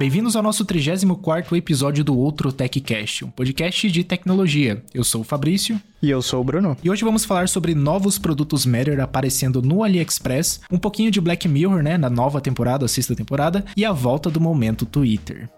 Bem-vindos ao nosso 34º episódio do Outro TechCast, um podcast de tecnologia. Eu sou o Fabrício. E eu sou o Bruno. E hoje vamos falar sobre novos produtos Matter aparecendo no AliExpress, um pouquinho de Black Mirror, né, na nova temporada, a sexta temporada, e a volta do momento Twitter.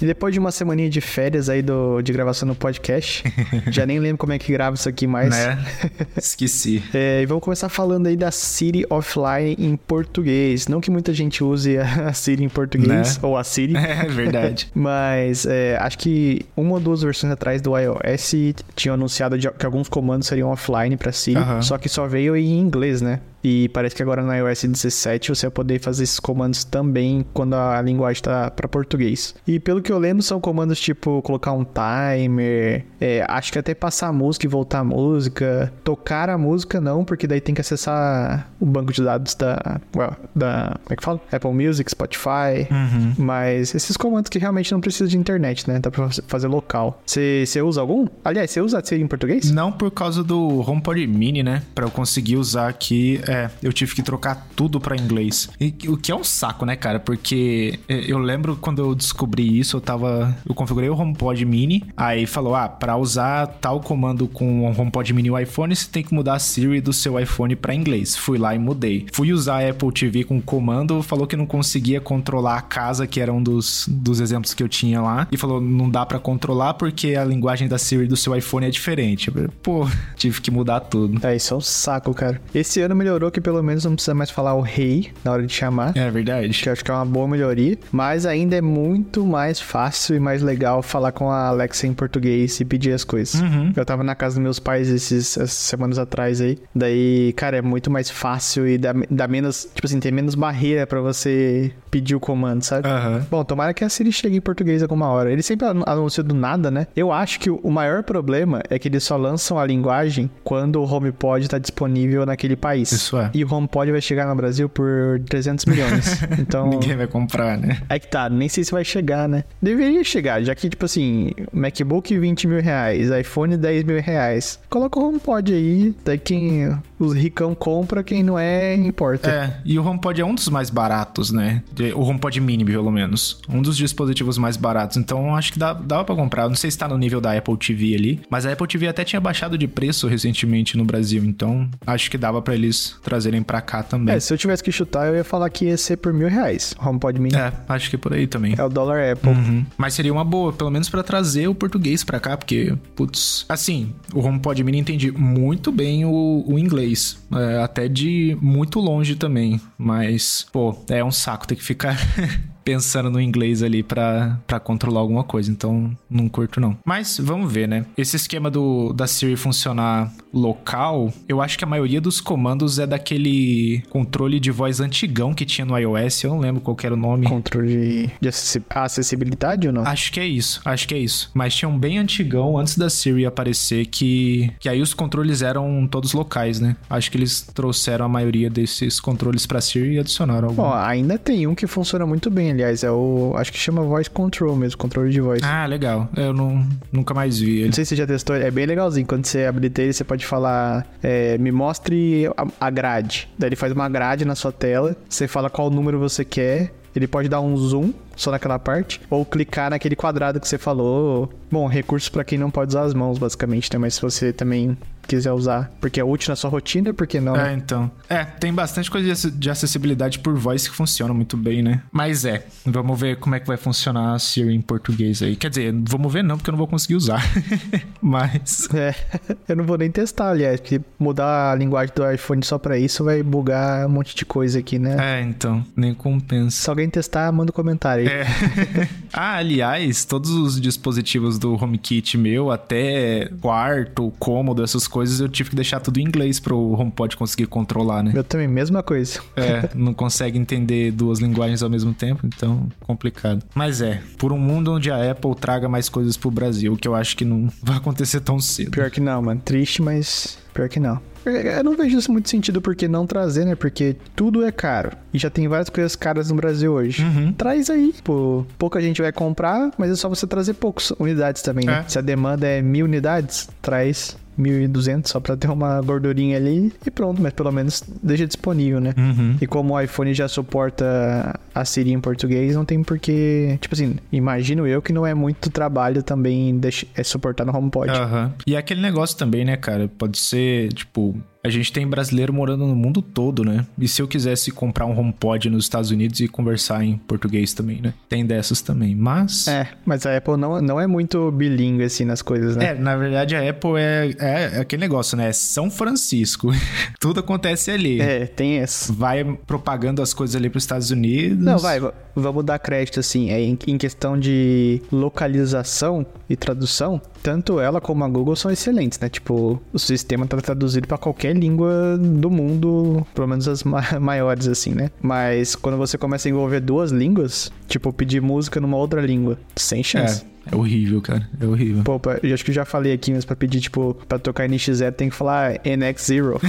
E depois de uma semaninha de férias aí do, de gravação no podcast, já nem lembro como é que grava isso aqui mais. Né? Esqueci. é, e vamos começar falando aí da Siri Offline em português. Não que muita gente use a Siri em português, né? ou a Siri. É verdade. Mas é, acho que uma ou duas versões atrás do iOS tinham anunciado que alguns comandos seriam offline para Siri, uhum. só que só veio em inglês, né? E parece que agora no iOS 17 você vai poder fazer esses comandos também quando a linguagem está para português. E pelo que eu lembro, são comandos tipo colocar um timer, é, acho que até passar a música e voltar a música. Tocar a música não, porque daí tem que acessar o banco de dados da. Well, da como é que fala? Apple Music, Spotify. Uhum. Mas esses comandos que realmente não precisa de internet, né? Dá pra fazer local. Você usa algum? Aliás, você usa em português? Não por causa do HomePod Mini, né? Pra eu conseguir usar aqui é, eu tive que trocar tudo para inglês. E, o que é um saco, né, cara? Porque é, eu lembro quando eu descobri isso, eu tava. Eu configurei o HomePod Mini, aí falou: ah, pra usar tal comando com o HomePod Mini e o iPhone, você tem que mudar a Siri do seu iPhone para inglês. Fui lá e mudei. Fui usar a Apple TV com comando, falou que não conseguia controlar a casa, que era um dos, dos exemplos que eu tinha lá, e falou: não dá para controlar porque a linguagem da Siri do seu iPhone é diferente. Pô, tive que mudar tudo. É, isso é um saco, cara. Esse ano melhorou melhorou que pelo menos não precisa mais falar o rei na hora de chamar. É verdade. Que eu acho que é uma boa melhoria. Mas ainda é muito mais fácil e mais legal falar com a Alexa em português e pedir as coisas. Uhum. Eu tava na casa dos meus pais esses, essas semanas atrás aí. Daí, cara, é muito mais fácil e dá, dá menos. Tipo assim, tem menos barreira para você pedir o comando, sabe? Uhum. Bom, tomara que a Siri chegue em português alguma hora. Ele sempre anuncia do nada, né? Eu acho que o maior problema é que eles só lançam a linguagem quando o HomePod tá disponível naquele país. Isso é. E o HomePod vai chegar no Brasil por 300 milhões. Então. Ninguém vai comprar, né? É que tá, nem sei se vai chegar, né? Deveria chegar, já que, tipo assim, MacBook 20 mil reais, iPhone 10 mil reais. Coloca o HomePod aí, daí quem os ricão compra, quem não é, importa. É, e o HomePod é um dos mais baratos, né? O HomePod Mini, pelo menos. Um dos dispositivos mais baratos. Então, acho que dá, dá pra comprar. Não sei se tá no nível da Apple TV ali, mas a Apple TV até tinha baixado de preço recentemente no Brasil. Então, acho que dava para eles trazerem para cá também. É, se eu tivesse que chutar, eu ia falar que ia ser por mil reais. HomePod Mini. É, acho que por aí também. É o dólar Apple. Uhum. Mas seria uma boa, pelo menos para trazer o português para cá, porque, putz, assim, o HomePod Mini entendi muito bem o, o inglês. É, até de muito longe também. Mas, pô, é um saco ter que ficar pensando no inglês ali para controlar alguma coisa. Então, não curto não. Mas vamos ver, né? Esse esquema do da Siri funcionar local, eu acho que a maioria dos comandos é daquele controle de voz antigão que tinha no iOS. Eu não lembro qual era o nome. Controle de acessibilidade ou não? Acho que é isso. Acho que é isso. Mas tinha um bem antigão antes da Siri aparecer que que aí os controles eram todos locais, né? Acho que eles trouxeram a maioria desses controles para Siri e adicionaram algum. Bom, ainda tem um que funciona muito bem aliás. É o. Acho que chama Voice Control mesmo, controle de voz. Ah, legal. Eu não, nunca mais vi ele. Não sei se você já testou, é bem legalzinho. Quando você habilita ele, você pode falar: é, me mostre a grade. Daí ele faz uma grade na sua tela, você fala qual número você quer. Ele pode dar um zoom só naquela parte, ou clicar naquele quadrado que você falou. Bom, recurso para quem não pode usar as mãos, basicamente, né? Mas se você também quiser usar, porque é útil na sua rotina, por que não? Né? É, então. É, tem bastante coisa de acessibilidade por voz que funciona muito bem, né? Mas é, vamos ver como é que vai funcionar a Siri em português aí. Quer dizer, vamos ver não, porque eu não vou conseguir usar. Mas... É, eu não vou nem testar, aliás, porque mudar a linguagem do iPhone só pra isso vai bugar um monte de coisa aqui, né? É, então, nem compensa. Se alguém testar, manda um comentário aí. É. ah, aliás, todos os dispositivos do HomeKit meu, até quarto, cômodo, essas coisas, coisas eu tive que deixar tudo em inglês pro HomePod conseguir controlar, né? Eu também, mesma coisa. É, não consegue entender duas linguagens ao mesmo tempo, então complicado. Mas é, por um mundo onde a Apple traga mais coisas pro Brasil, que eu acho que não vai acontecer tão cedo. Pior que não, mano. Triste, mas pior que não. Eu não vejo isso muito sentido porque não trazer, né? Porque tudo é caro. E já tem várias coisas caras no Brasil hoje. Uhum. Traz aí. Pô, pouca gente vai comprar, mas é só você trazer poucas unidades também, né? É. Se a demanda é mil unidades, traz 1.200 só pra ter uma gordurinha ali e pronto, mas pelo menos deixa disponível, né? Uhum. E como o iPhone já suporta a Siri em português, não tem porquê. Tipo assim, imagino eu que não é muito trabalho também deixar, é suportar no HomePod. Uhum. E é aquele negócio também, né, cara? Pode ser, tipo, a gente tem brasileiro morando no mundo todo, né? E se eu quisesse comprar um HomePod nos Estados Unidos e conversar em português também, né? Tem dessas também, mas... É, mas a Apple não, não é muito bilíngue, assim, nas coisas, né? É, na verdade a Apple é, é, é aquele negócio, né? É São Francisco. Tudo acontece ali. É, tem essa. Vai propagando as coisas ali para os Estados Unidos. Não, vai, vamos dar crédito, assim, é em, em questão de localização e tradução, tanto ela como a Google são excelentes, né? Tipo, o sistema tá traduzido para qualquer língua do mundo, pelo menos as ma maiores, assim, né? Mas quando você começa a envolver duas línguas, tipo, pedir música numa outra língua, sem chance. É. É horrível, cara. É horrível. Pô, eu acho que eu já falei aqui, mas pra pedir, tipo, pra tocar NX0 tem que falar NX0.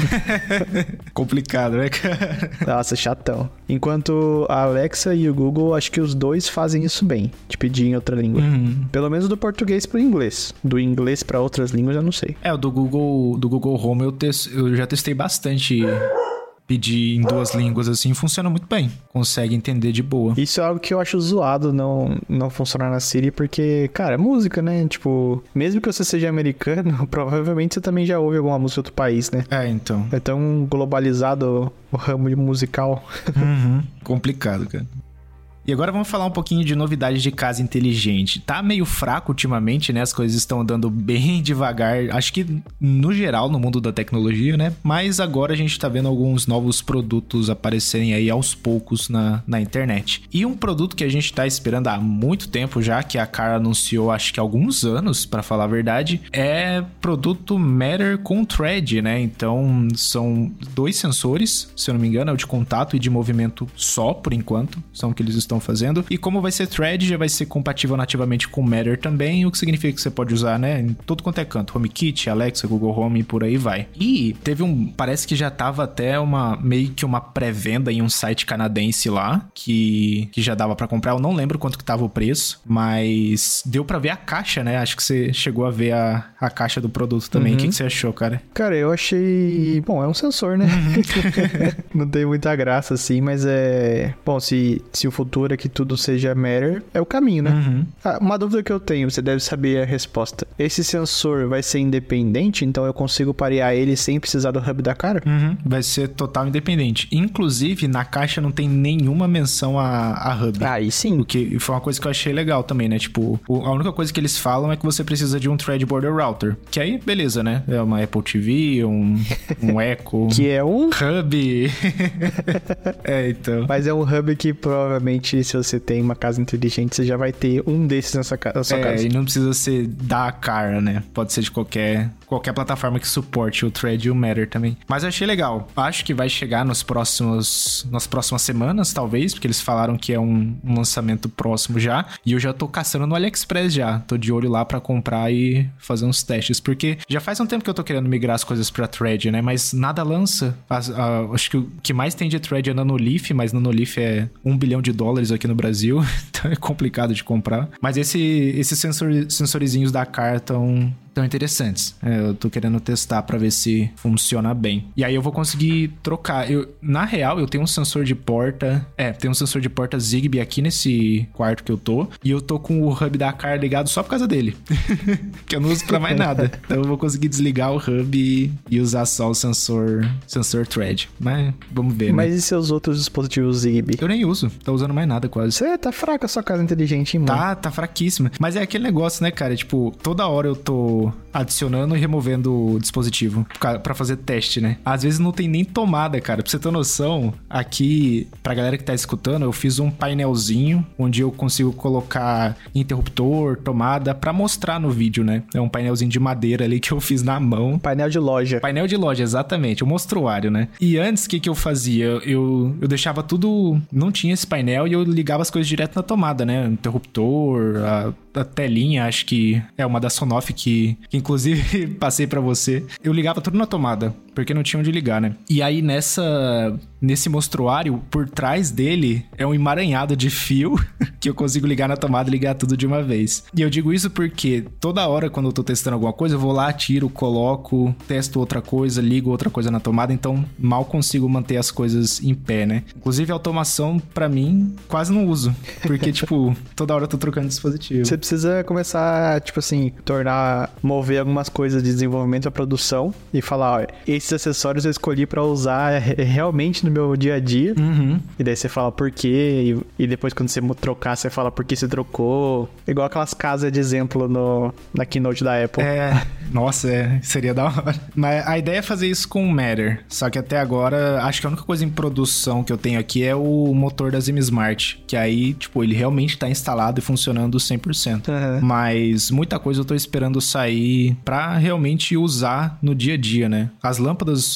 Complicado, né, cara? Nossa, chatão. Enquanto a Alexa e o Google, acho que os dois fazem isso bem, de pedir em outra língua. Uhum. Pelo menos do português pro inglês. Do inglês para outras línguas, eu não sei. É, o do Google, do Google Home eu, te, eu já testei bastante pedir em duas línguas assim funciona muito bem. Consegue entender de boa. Isso é algo que eu acho zoado não, não funcionar na Siri, porque, cara, é música, né? Tipo, mesmo que você seja americano, provavelmente você também já ouve alguma música de outro país, né? É, então. É tão globalizado o ramo musical. Uhum. Complicado, cara. E agora vamos falar um pouquinho de novidades de casa inteligente. Tá meio fraco ultimamente, né? As coisas estão andando bem devagar. Acho que no geral no mundo da tecnologia, né? Mas agora a gente tá vendo alguns novos produtos aparecerem aí aos poucos na, na internet. E um produto que a gente tá esperando há muito tempo já, que a Cara anunciou acho que há alguns anos, para falar a verdade, é produto Matter com Thread, né? Então são dois sensores, se eu não me engano, é o de contato e de movimento só por enquanto. São que eles estão fazendo. E como vai ser Thread, já vai ser compatível nativamente com Matter também, o que significa que você pode usar, né, em tudo quanto é canto. HomeKit, Alexa, Google Home e por aí vai. E teve um, parece que já tava até uma, meio que uma pré-venda em um site canadense lá, que, que já dava para comprar. Eu não lembro quanto que tava o preço, mas deu para ver a caixa, né? Acho que você chegou a ver a, a caixa do produto também. Uhum. O que, que você achou, cara? Cara, eu achei. Bom, é um sensor, né? Uhum. não tem muita graça assim, mas é. Bom, se, se o futuro que tudo seja Matter é o caminho, né? Uhum. Ah, uma dúvida que eu tenho, você deve saber a resposta. Esse sensor vai ser independente, então eu consigo parear ele sem precisar do hub da cara? Uhum. Vai ser total independente. Inclusive, na caixa não tem nenhuma menção a, a hub. Aí sim. O que foi uma coisa que eu achei legal também, né? Tipo, a única coisa que eles falam é que você precisa de um Thread Border Router. Que aí, beleza, né? É uma Apple TV, um, um Echo. que é um hub. é, então. Mas é um hub que provavelmente se você tem uma casa inteligente, você já vai ter um desses na sua, na sua é, casa. E não precisa ser da cara, né? Pode ser de qualquer, qualquer plataforma que suporte o Thread e o Matter também. Mas eu achei legal. Acho que vai chegar nos próximos, nas próximas semanas, talvez, porque eles falaram que é um, um lançamento próximo já. E eu já tô caçando no AliExpress já. Tô de olho lá para comprar e fazer uns testes. Porque já faz um tempo que eu tô querendo migrar as coisas pra Thread, né? Mas nada lança. acho que o que mais tem de Thread é Nanolith, mas Nanolith é um bilhão de dólares dólares aqui no Brasil, então é complicado de comprar. Mas esse, esses sensor, sensorizinhos da Car estão tão interessantes. É, eu tô querendo testar para ver se funciona bem. E aí eu vou conseguir trocar. Eu, na real, eu tenho um sensor de porta. É, tem um sensor de porta Zigbee aqui nesse quarto que eu tô. E eu tô com o hub da car ligado só por causa dele. que eu não uso pra mais nada. Então eu vou conseguir desligar o hub e, e usar só o sensor, sensor thread. Mas vamos ver. Mas né? e seus outros dispositivos Zigbee? Eu nem uso. Tô usando mais nada quase. Você tá fraca a sua casa inteligente, hein, mano? Tá, tá fraquíssima. Mas é aquele negócio, né, cara? Tipo, toda hora eu tô adicionando e removendo o dispositivo para fazer teste, né? Às vezes não tem nem tomada, cara. Pra você ter noção, aqui, pra galera que tá escutando, eu fiz um painelzinho onde eu consigo colocar interruptor, tomada, para mostrar no vídeo, né? É um painelzinho de madeira ali que eu fiz na mão. Painel de loja. Painel de loja, exatamente. O mostruário, né? E antes, o que, que eu fazia? Eu, eu deixava tudo. Não tinha esse painel e eu ligava as coisas direto na tomada, né? Interruptor, a a telinha, acho que é uma da Sonoff que, que inclusive passei para você. Eu ligava tudo na tomada. Porque não tinha onde ligar, né? E aí nessa nesse mostruário, por trás dele é um emaranhado de fio que eu consigo ligar na tomada e ligar tudo de uma vez. E eu digo isso porque toda hora quando eu tô testando alguma coisa, eu vou lá, tiro, coloco, testo outra coisa, ligo outra coisa na tomada, então mal consigo manter as coisas em pé, né? Inclusive automação para mim quase não uso, porque tipo, toda hora eu tô trocando dispositivo. Você precisa começar, tipo assim, tornar mover algumas coisas de desenvolvimento à produção e falar, ó, esses acessórios eu escolhi para usar realmente no meu dia a dia. Uhum. E daí você fala por quê. E, e, depois, quando você trocar, você fala por que você trocou. Igual aquelas casas de exemplo no, na keynote da Apple. É, nossa, é, seria da hora. Mas a ideia é fazer isso com o Matter. Só que até agora, acho que a única coisa em produção que eu tenho aqui é o motor da Zim Smart. Que aí, tipo, ele realmente tá instalado e funcionando 100%. Uhum. Mas muita coisa eu tô esperando sair pra realmente usar no dia a dia, né? As lâmpadas,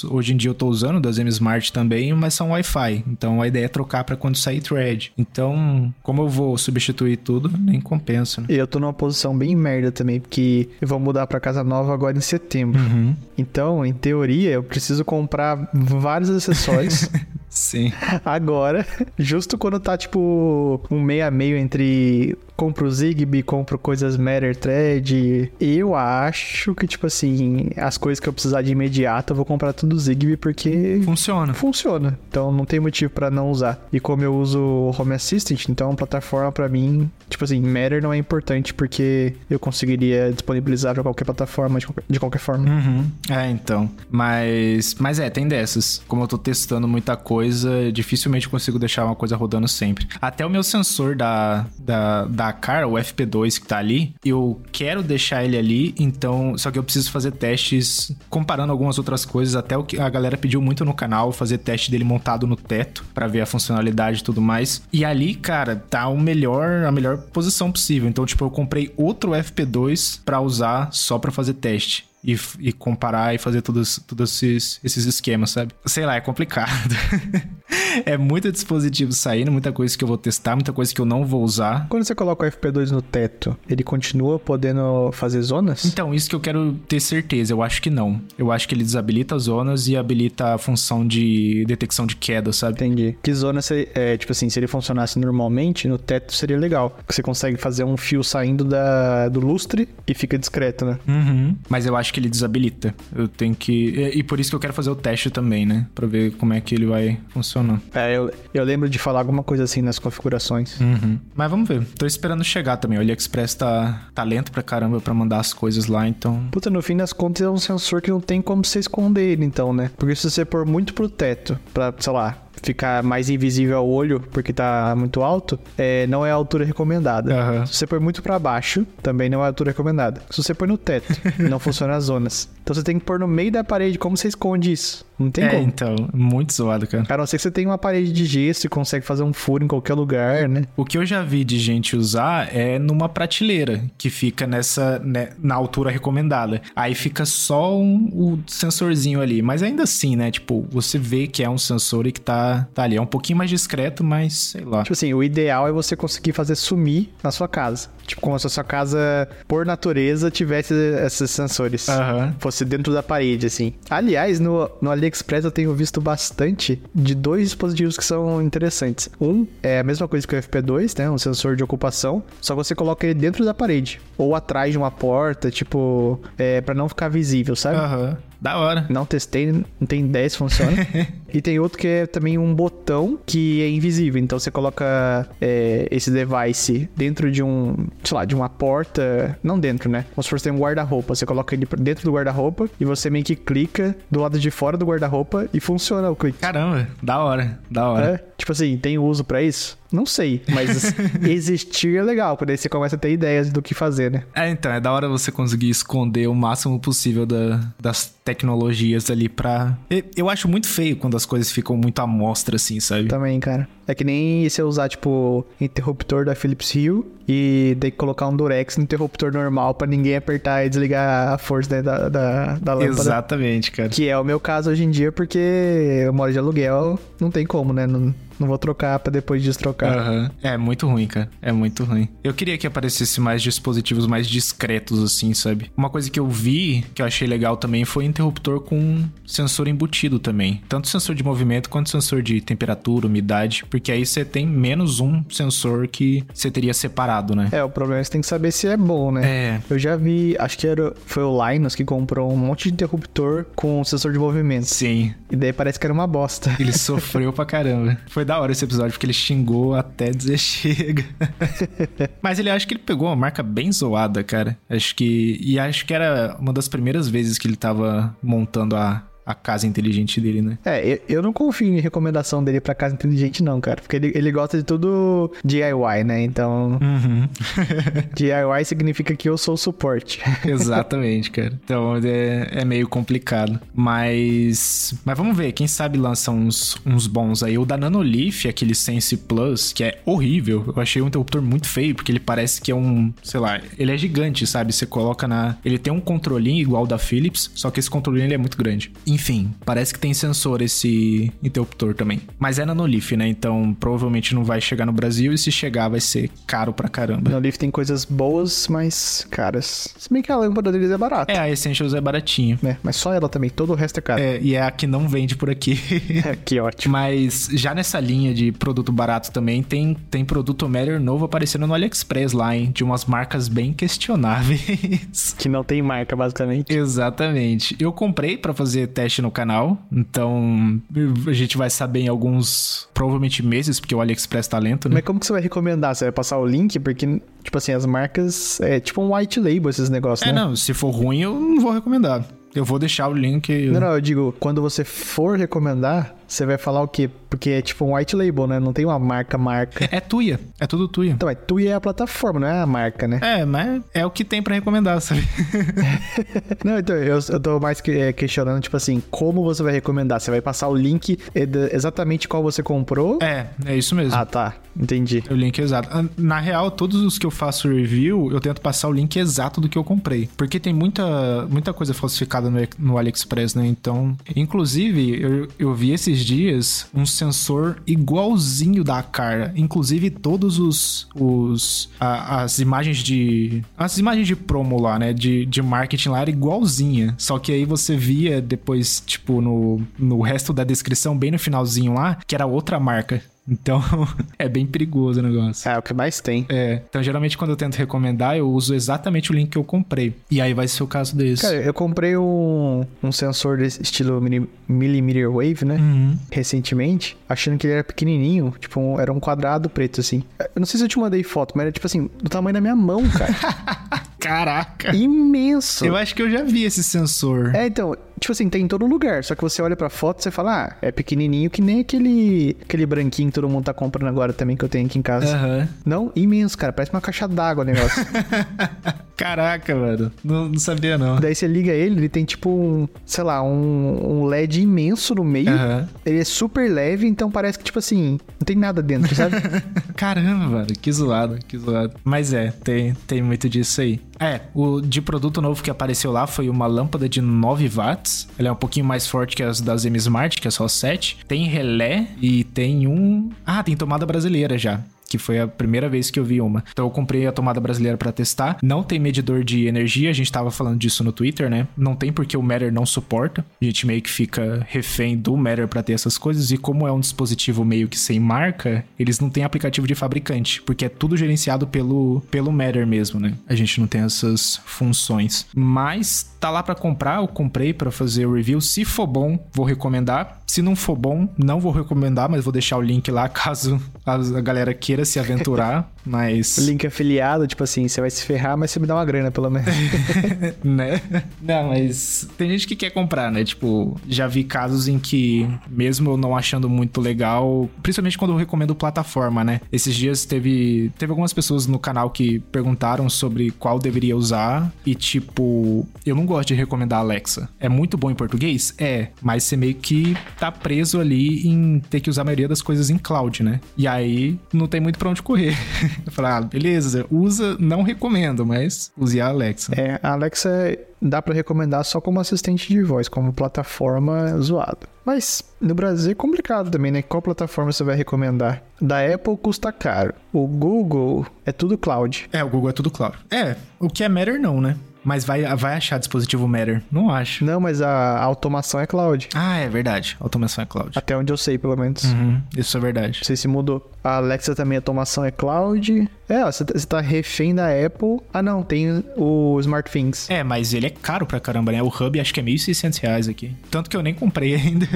hoje em dia eu tô usando da Zim Smart também, mas são Wi-Fi. Então a ideia é trocar para quando sair thread. Então, como eu vou substituir tudo, nem compensa. Né? Eu tô numa posição bem merda também, porque eu vou mudar para casa nova agora em setembro. Uhum. Então, em teoria, eu preciso comprar vários acessórios. Sim. Agora, justo quando tá tipo um meio a meio entre compro Zigbee, compro coisas Matter Thread. Eu acho que, tipo assim, as coisas que eu precisar de imediato, eu vou comprar tudo Zigbee porque. Funciona. Funciona. Então não tem motivo para não usar. E como eu uso Home Assistant, então a plataforma para mim, tipo assim, Matter não é importante porque eu conseguiria disponibilizar pra qualquer plataforma de qualquer, de qualquer forma. Uhum. É, então. Mas. Mas é, tem dessas. Como eu tô testando muita coisa, dificilmente consigo deixar uma coisa rodando sempre. Até o meu sensor da, da, da Dakar, o FP2 que tá ali, eu quero deixar ele ali, então, só que eu preciso fazer testes comparando algumas outras coisas, até o que a galera pediu muito no canal, fazer teste dele montado no teto para ver a funcionalidade e tudo mais. E ali, cara, tá o melhor, a melhor posição possível. Então, tipo, eu comprei outro FP2 para usar só para fazer teste e, e comparar e fazer todos, todos esses, esses esquemas, sabe? Sei lá, é complicado. é muito dispositivo saindo, muita coisa que eu vou testar, muita coisa que eu não vou usar. Quando você coloca o FP2 no teto, ele continua podendo fazer zonas? Então, isso que eu quero ter certeza. Eu acho que não. Eu acho que ele desabilita as zonas e habilita a função de detecção de queda, sabe? Entendi. Que zona, você, é, tipo assim, se ele funcionasse normalmente, no teto seria legal. Você consegue fazer um fio saindo da, do lustre e fica discreto, né? Uhum. Mas eu acho que ele desabilita. Eu tenho que. E, e, por isso que eu quero fazer o teste também, né? Pra ver como é que ele vai funcionar. É, eu, eu lembro de falar alguma coisa assim nas configurações. Uhum. Mas vamos ver. Tô esperando chegar também. O AliExpress tá, tá lento pra caramba pra mandar as coisas lá, então. Puta, no fim das contas é um sensor que não tem como você esconder ele, então, né? Porque se você pôr muito pro teto, pra, sei lá, ficar mais invisível ao olho porque tá muito alto, é, não é a altura recomendada. Uhum. Se você põe muito para baixo, também não é a altura recomendada. Se você põe no teto, não funciona as zonas. Então você tem que pôr no meio da parede. Como você esconde isso? Não tem é, como. então, muito zoado, cara. A não ser que você tenha uma parede de gesso e consegue fazer um furo em qualquer lugar, né? O que eu já vi de gente usar é numa prateleira que fica nessa né, na altura recomendada. Aí fica só um, o sensorzinho ali, mas ainda assim, né? Tipo, você vê que é um sensor e que tá, tá ali. É um pouquinho mais discreto, mas sei lá. Tipo assim, o ideal é você conseguir fazer sumir na sua casa. Tipo, como se a sua casa, por natureza, tivesse esses sensores. Uhum. Fosse dentro da parede, assim. Aliás, no, no AliExpress eu tenho visto bastante de dois dispositivos que são interessantes. Um é a mesma coisa que o FP2, né? Um sensor de ocupação. Só que você coloca ele dentro da parede. Ou atrás de uma porta, tipo, é, para não ficar visível, sabe? Aham. Uhum. Da hora. Não testei, não tem ideia se funciona. e tem outro que é também um botão que é invisível. Então você coloca é, esse device dentro de um, sei lá, de uma porta. Não dentro, né? Como se fosse um guarda-roupa. Você coloca ele dentro do guarda-roupa e você meio que clica do lado de fora do guarda-roupa e funciona o clique. Caramba, da hora, da hora. É, tipo assim, tem uso para isso? Não sei, mas existir é legal, porque aí você começa a ter ideias do que fazer, né? É, então, é da hora você conseguir esconder o máximo possível da, das tecnologias ali pra. Eu acho muito feio quando as coisas ficam muito à mostra, assim, sabe? Também, cara. É que nem você usar, tipo, interruptor da Philips Hue e daí colocar um Durex no interruptor normal para ninguém apertar e desligar a força da, da, da lâmpada. Exatamente, cara. Que é o meu caso hoje em dia, porque eu moro de aluguel, não tem como, né? Não, não vou trocar pra depois destrocar. Uhum. É muito ruim, cara. É muito ruim. Eu queria que aparecesse mais dispositivos mais discretos, assim, sabe? Uma coisa que eu vi, que eu achei legal também, foi interruptor com sensor embutido também. Tanto sensor de movimento quanto sensor de temperatura, umidade, porque aí você tem menos um sensor que você teria separado, né? É, o problema é que você tem que saber se é bom, né? É. Eu já vi, acho que era, foi o Linus que comprou um monte de interruptor com sensor de movimento. Sim. E daí parece que era uma bosta. Ele sofreu pra caramba. Foi da hora esse episódio, porque ele xingou até dizer chega. Mas ele acho que ele pegou uma marca bem zoada, cara. Acho que. E acho que era uma das primeiras vezes que ele tava montando a, a casa inteligente dele, né? É, eu, não confio em recomendação dele pra casa inteligente, não, cara. Porque ele, ele gosta de tudo DIY, né? Então. Uhum. DIY significa que eu sou o suporte. Exatamente, cara. Então é, é meio complicado. Mas. Mas vamos ver, quem sabe lança uns, uns bons aí. O da Nanolife, aquele Sense Plus, que é horrível. Eu achei um interruptor muito feio, porque ele parece que é um. Sei lá, ele é gigante, sabe? Você coloca na. Ele tem um controlinho igual o da Philips, só que esse controlinho ele é muito grande. Enfim, parece que tem sensor esse interruptor também. Mas é nanolith, né? Então provavelmente não vai chegar no Brasil e se chegar vai ser caro pra caramba. Nanolith tem coisas boas, mas caras. Se bem que a lâmpada deles é barata. É, a Essentials é baratinho. É, mas só ela também, todo o resto é caro. É, e é a que não vende por aqui. é, que ótimo. Mas já nessa linha de produto barato também, tem, tem produto Matter novo aparecendo no AliExpress lá, hein? De umas marcas bem questionáveis. Que não tem marca, basicamente. Exatamente. Eu comprei para fazer teste teste no canal. Então, a gente vai saber em alguns, provavelmente meses, porque o AliExpress tá lento, né? Mas como que você vai recomendar? Você vai passar o link? Porque, tipo assim, as marcas. É tipo um white label esses negócios, é, né? É, não. Se for ruim, eu não vou recomendar. Eu vou deixar o link. Não, não, eu digo, quando você for recomendar, você vai falar o quê? Porque é tipo um white label, né? Não tem uma marca, marca. É Tuya. É tudo Tuya. Então, é Tuya é a plataforma, não é a marca, né? É, mas é o que tem para recomendar, sabe? não, então, eu, eu tô mais que, é, questionando, tipo assim, como você vai recomendar? Você vai passar o link exatamente qual você comprou? É, é isso mesmo. Ah, tá. Entendi. O link exato. Ah, na real, todos os que eu faço review, eu tento passar o link exato do que eu comprei. Porque tem muita, muita coisa falsificada no, no AliExpress, né? Então, inclusive, eu, eu vi esses dias um sensor igualzinho da cara. Inclusive, todos os. os a, as imagens de. As imagens de promo lá, né? De, de marketing lá era igualzinha. Só que aí você via depois, tipo, no, no resto da descrição, bem no finalzinho lá, que era outra marca. Então, é bem perigoso o negócio. É, o que mais tem. É. Então, geralmente, quando eu tento recomendar, eu uso exatamente o link que eu comprei. E aí vai ser o caso desse. Cara, eu comprei um, um sensor desse estilo millimeter wave, né? Uhum. Recentemente, achando que ele era pequenininho. Tipo, um, era um quadrado preto, assim. Eu não sei se eu te mandei foto, mas era, tipo assim, do tamanho da minha mão, cara. Caraca! Imenso! Eu acho que eu já vi esse sensor. É, então, tipo assim, tem em todo lugar. Só que você olha pra foto e você fala, ah, é pequenininho que nem aquele, aquele branquinho que todo mundo tá comprando agora também, que eu tenho aqui em casa. Uhum. Não, imenso, cara. Parece uma caixa d'água o negócio. Caraca, mano. Não, não, sabia, não. Daí você liga ele, ele tem tipo um, sei lá, um, um LED imenso no meio. Uhum. Ele é super leve, então parece que, tipo assim, não tem nada dentro, sabe? Caramba, mano. Que zoado, que zoado. Mas é, tem, tem muito disso aí. É, o de produto novo que apareceu lá foi uma lâmpada de 9 watts. Ela é um pouquinho mais forte que as das M Smart, que é só 7. Tem relé e tem um. Ah, tem tomada brasileira já que foi a primeira vez que eu vi uma. Então eu comprei a tomada brasileira para testar. Não tem medidor de energia, a gente tava falando disso no Twitter, né? Não tem porque o Matter não suporta. A gente meio que fica refém do Matter para ter essas coisas e como é um dispositivo meio que sem marca, eles não têm aplicativo de fabricante, porque é tudo gerenciado pelo pelo Matter mesmo, né? A gente não tem essas funções. Mas tá lá para comprar, eu comprei para fazer o review. Se for bom, vou recomendar. Se não for bom, não vou recomendar, mas vou deixar o link lá caso a galera queira se aventurar, mas. Link afiliado, tipo assim, você vai se ferrar, mas você me dá uma grana, pelo menos. né? Não, mas tem gente que quer comprar, né? Tipo, já vi casos em que, mesmo eu não achando muito legal, principalmente quando eu recomendo plataforma, né? Esses dias teve, teve algumas pessoas no canal que perguntaram sobre qual deveria usar e, tipo, eu não gosto de recomendar Alexa. É muito bom em português? É, mas você meio que tá preso ali em ter que usar a maioria das coisas em cloud, né? E aí não tem muito pra onde correr. Eu falei, ah, beleza, usa, não recomendo, mas use a Alexa. É, a Alexa dá para recomendar só como assistente de voz, como plataforma zoado. Mas no Brasil é complicado também, né? Qual plataforma você vai recomendar? Da Apple custa caro. O Google é tudo cloud. É, o Google é tudo cloud. É, o que é Matter não, né? Mas vai, vai achar dispositivo Matter? Não acho. Não, mas a automação é cloud. Ah, é verdade. A automação é cloud. Até onde eu sei, pelo menos. Uhum, isso é verdade. Não sei se mudou. A Alexa também, a automação é cloud. É, ó, você tá, tá refém da Apple. Ah, não, tem o SmartThings. É, mas ele é caro pra caramba, né? O Hub acho que é 1.600 reais aqui. Tanto que eu nem comprei ainda.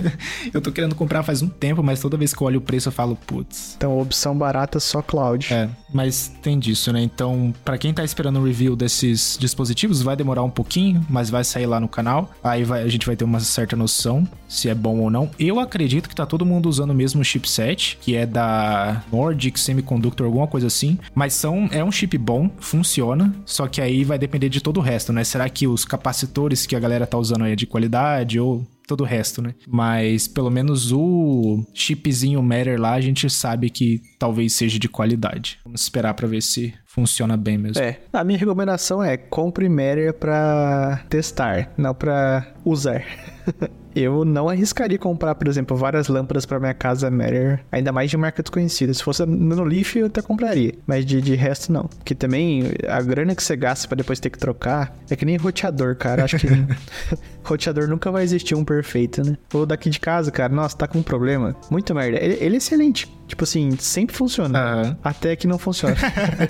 eu tô querendo comprar faz um tempo, mas toda vez que eu olho o preço eu falo, putz. Então, opção barata só cloud. É, mas tem disso, né? Então, para quem tá esperando um review desses dispositivos, vai demorar um pouquinho, mas vai sair lá no canal. Aí vai, a gente vai ter uma certa noção se é bom ou não. Eu acredito que tá todo mundo usando o mesmo chipset, que é da Nordic Semiconductor, alguma coisa assim. Mas são, é um chip bom, funciona, só que aí vai depender de todo o resto, né? Será que os capacitores que a galera tá usando aí é de qualidade ou todo o resto, né? Mas pelo menos o chipzinho Matter lá a gente sabe que talvez seja de qualidade. Vamos esperar para ver se funciona bem mesmo. É, a minha recomendação é compre Matter para testar, não para usar. Eu não arriscaria comprar, por exemplo, várias lâmpadas para minha casa Matter, ainda mais de marca desconhecida. Se fosse no Leaf, eu até compraria, mas de, de resto não. Porque também a grana que você gasta para depois ter que trocar é que nem roteador, cara. Acho que roteador nunca vai existir um perfeito, né? Ou daqui de casa, cara, nossa, tá com um problema. Muito merda. Ele, ele é excelente. Tipo assim, sempre funciona. Uhum. Até que não funciona.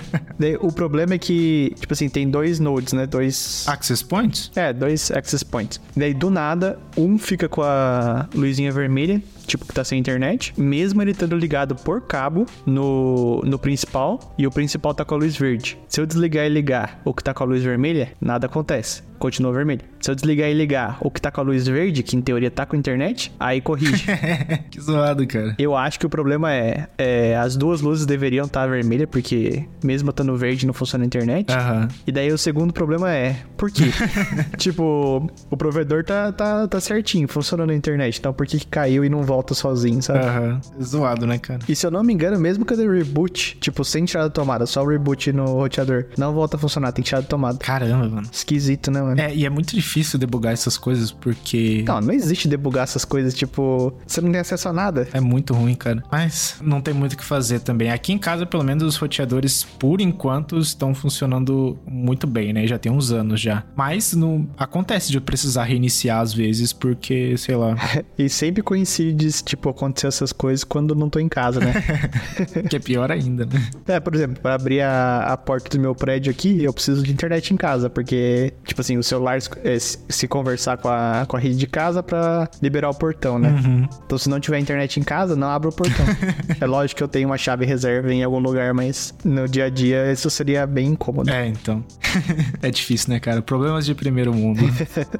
o problema é que, tipo assim, tem dois nodes, né? Dois. Access points? É, dois access points. Daí, do nada, um fica com a luzinha vermelha tipo que tá sem internet, mesmo ele estando ligado por cabo no, no principal e o principal tá com a luz verde. Se eu desligar e ligar o que tá com a luz vermelha, nada acontece continua vermelho. Se eu desligar e ligar o que tá com a luz verde, que em teoria tá com internet, aí corrige. que zoado, cara. Eu acho que o problema é, é as duas luzes deveriam estar tá vermelhas, porque mesmo estando verde não funciona a internet. Uhum. E daí o segundo problema é, por quê? tipo, o provedor tá, tá, tá certinho, funcionando a internet. Então por que, que caiu e não volta sozinho, sabe? Aham. Uhum. Zoado, né, cara? E se eu não me engano, mesmo que eu reboot, tipo, sem tirar da tomada, só o reboot no roteador, não volta a funcionar, tem que tirar da tomada. Caramba, mano. Esquisito, né, mano? É, e é muito difícil debugar essas coisas porque. Não, não existe debugar essas coisas, tipo, você não tem acesso a nada. É muito ruim, cara. Mas não tem muito o que fazer também. Aqui em casa, pelo menos, os roteadores, por enquanto, estão funcionando muito bem, né? Já tem uns anos já. Mas não acontece de eu precisar reiniciar às vezes, porque, sei lá. e sempre coincide, tipo, acontecer essas coisas quando não tô em casa, né? que é pior ainda, né? É, por exemplo, para abrir a, a porta do meu prédio aqui, eu preciso de internet em casa, porque, tipo assim, o celular é, se conversar com a, com a rede de casa para liberar o portão, né? Uhum. Então, se não tiver internet em casa, não abra o portão. é lógico que eu tenho uma chave reserva em algum lugar, mas no dia a dia isso seria bem incômodo. É, então. é difícil, né, cara? Problemas de primeiro mundo.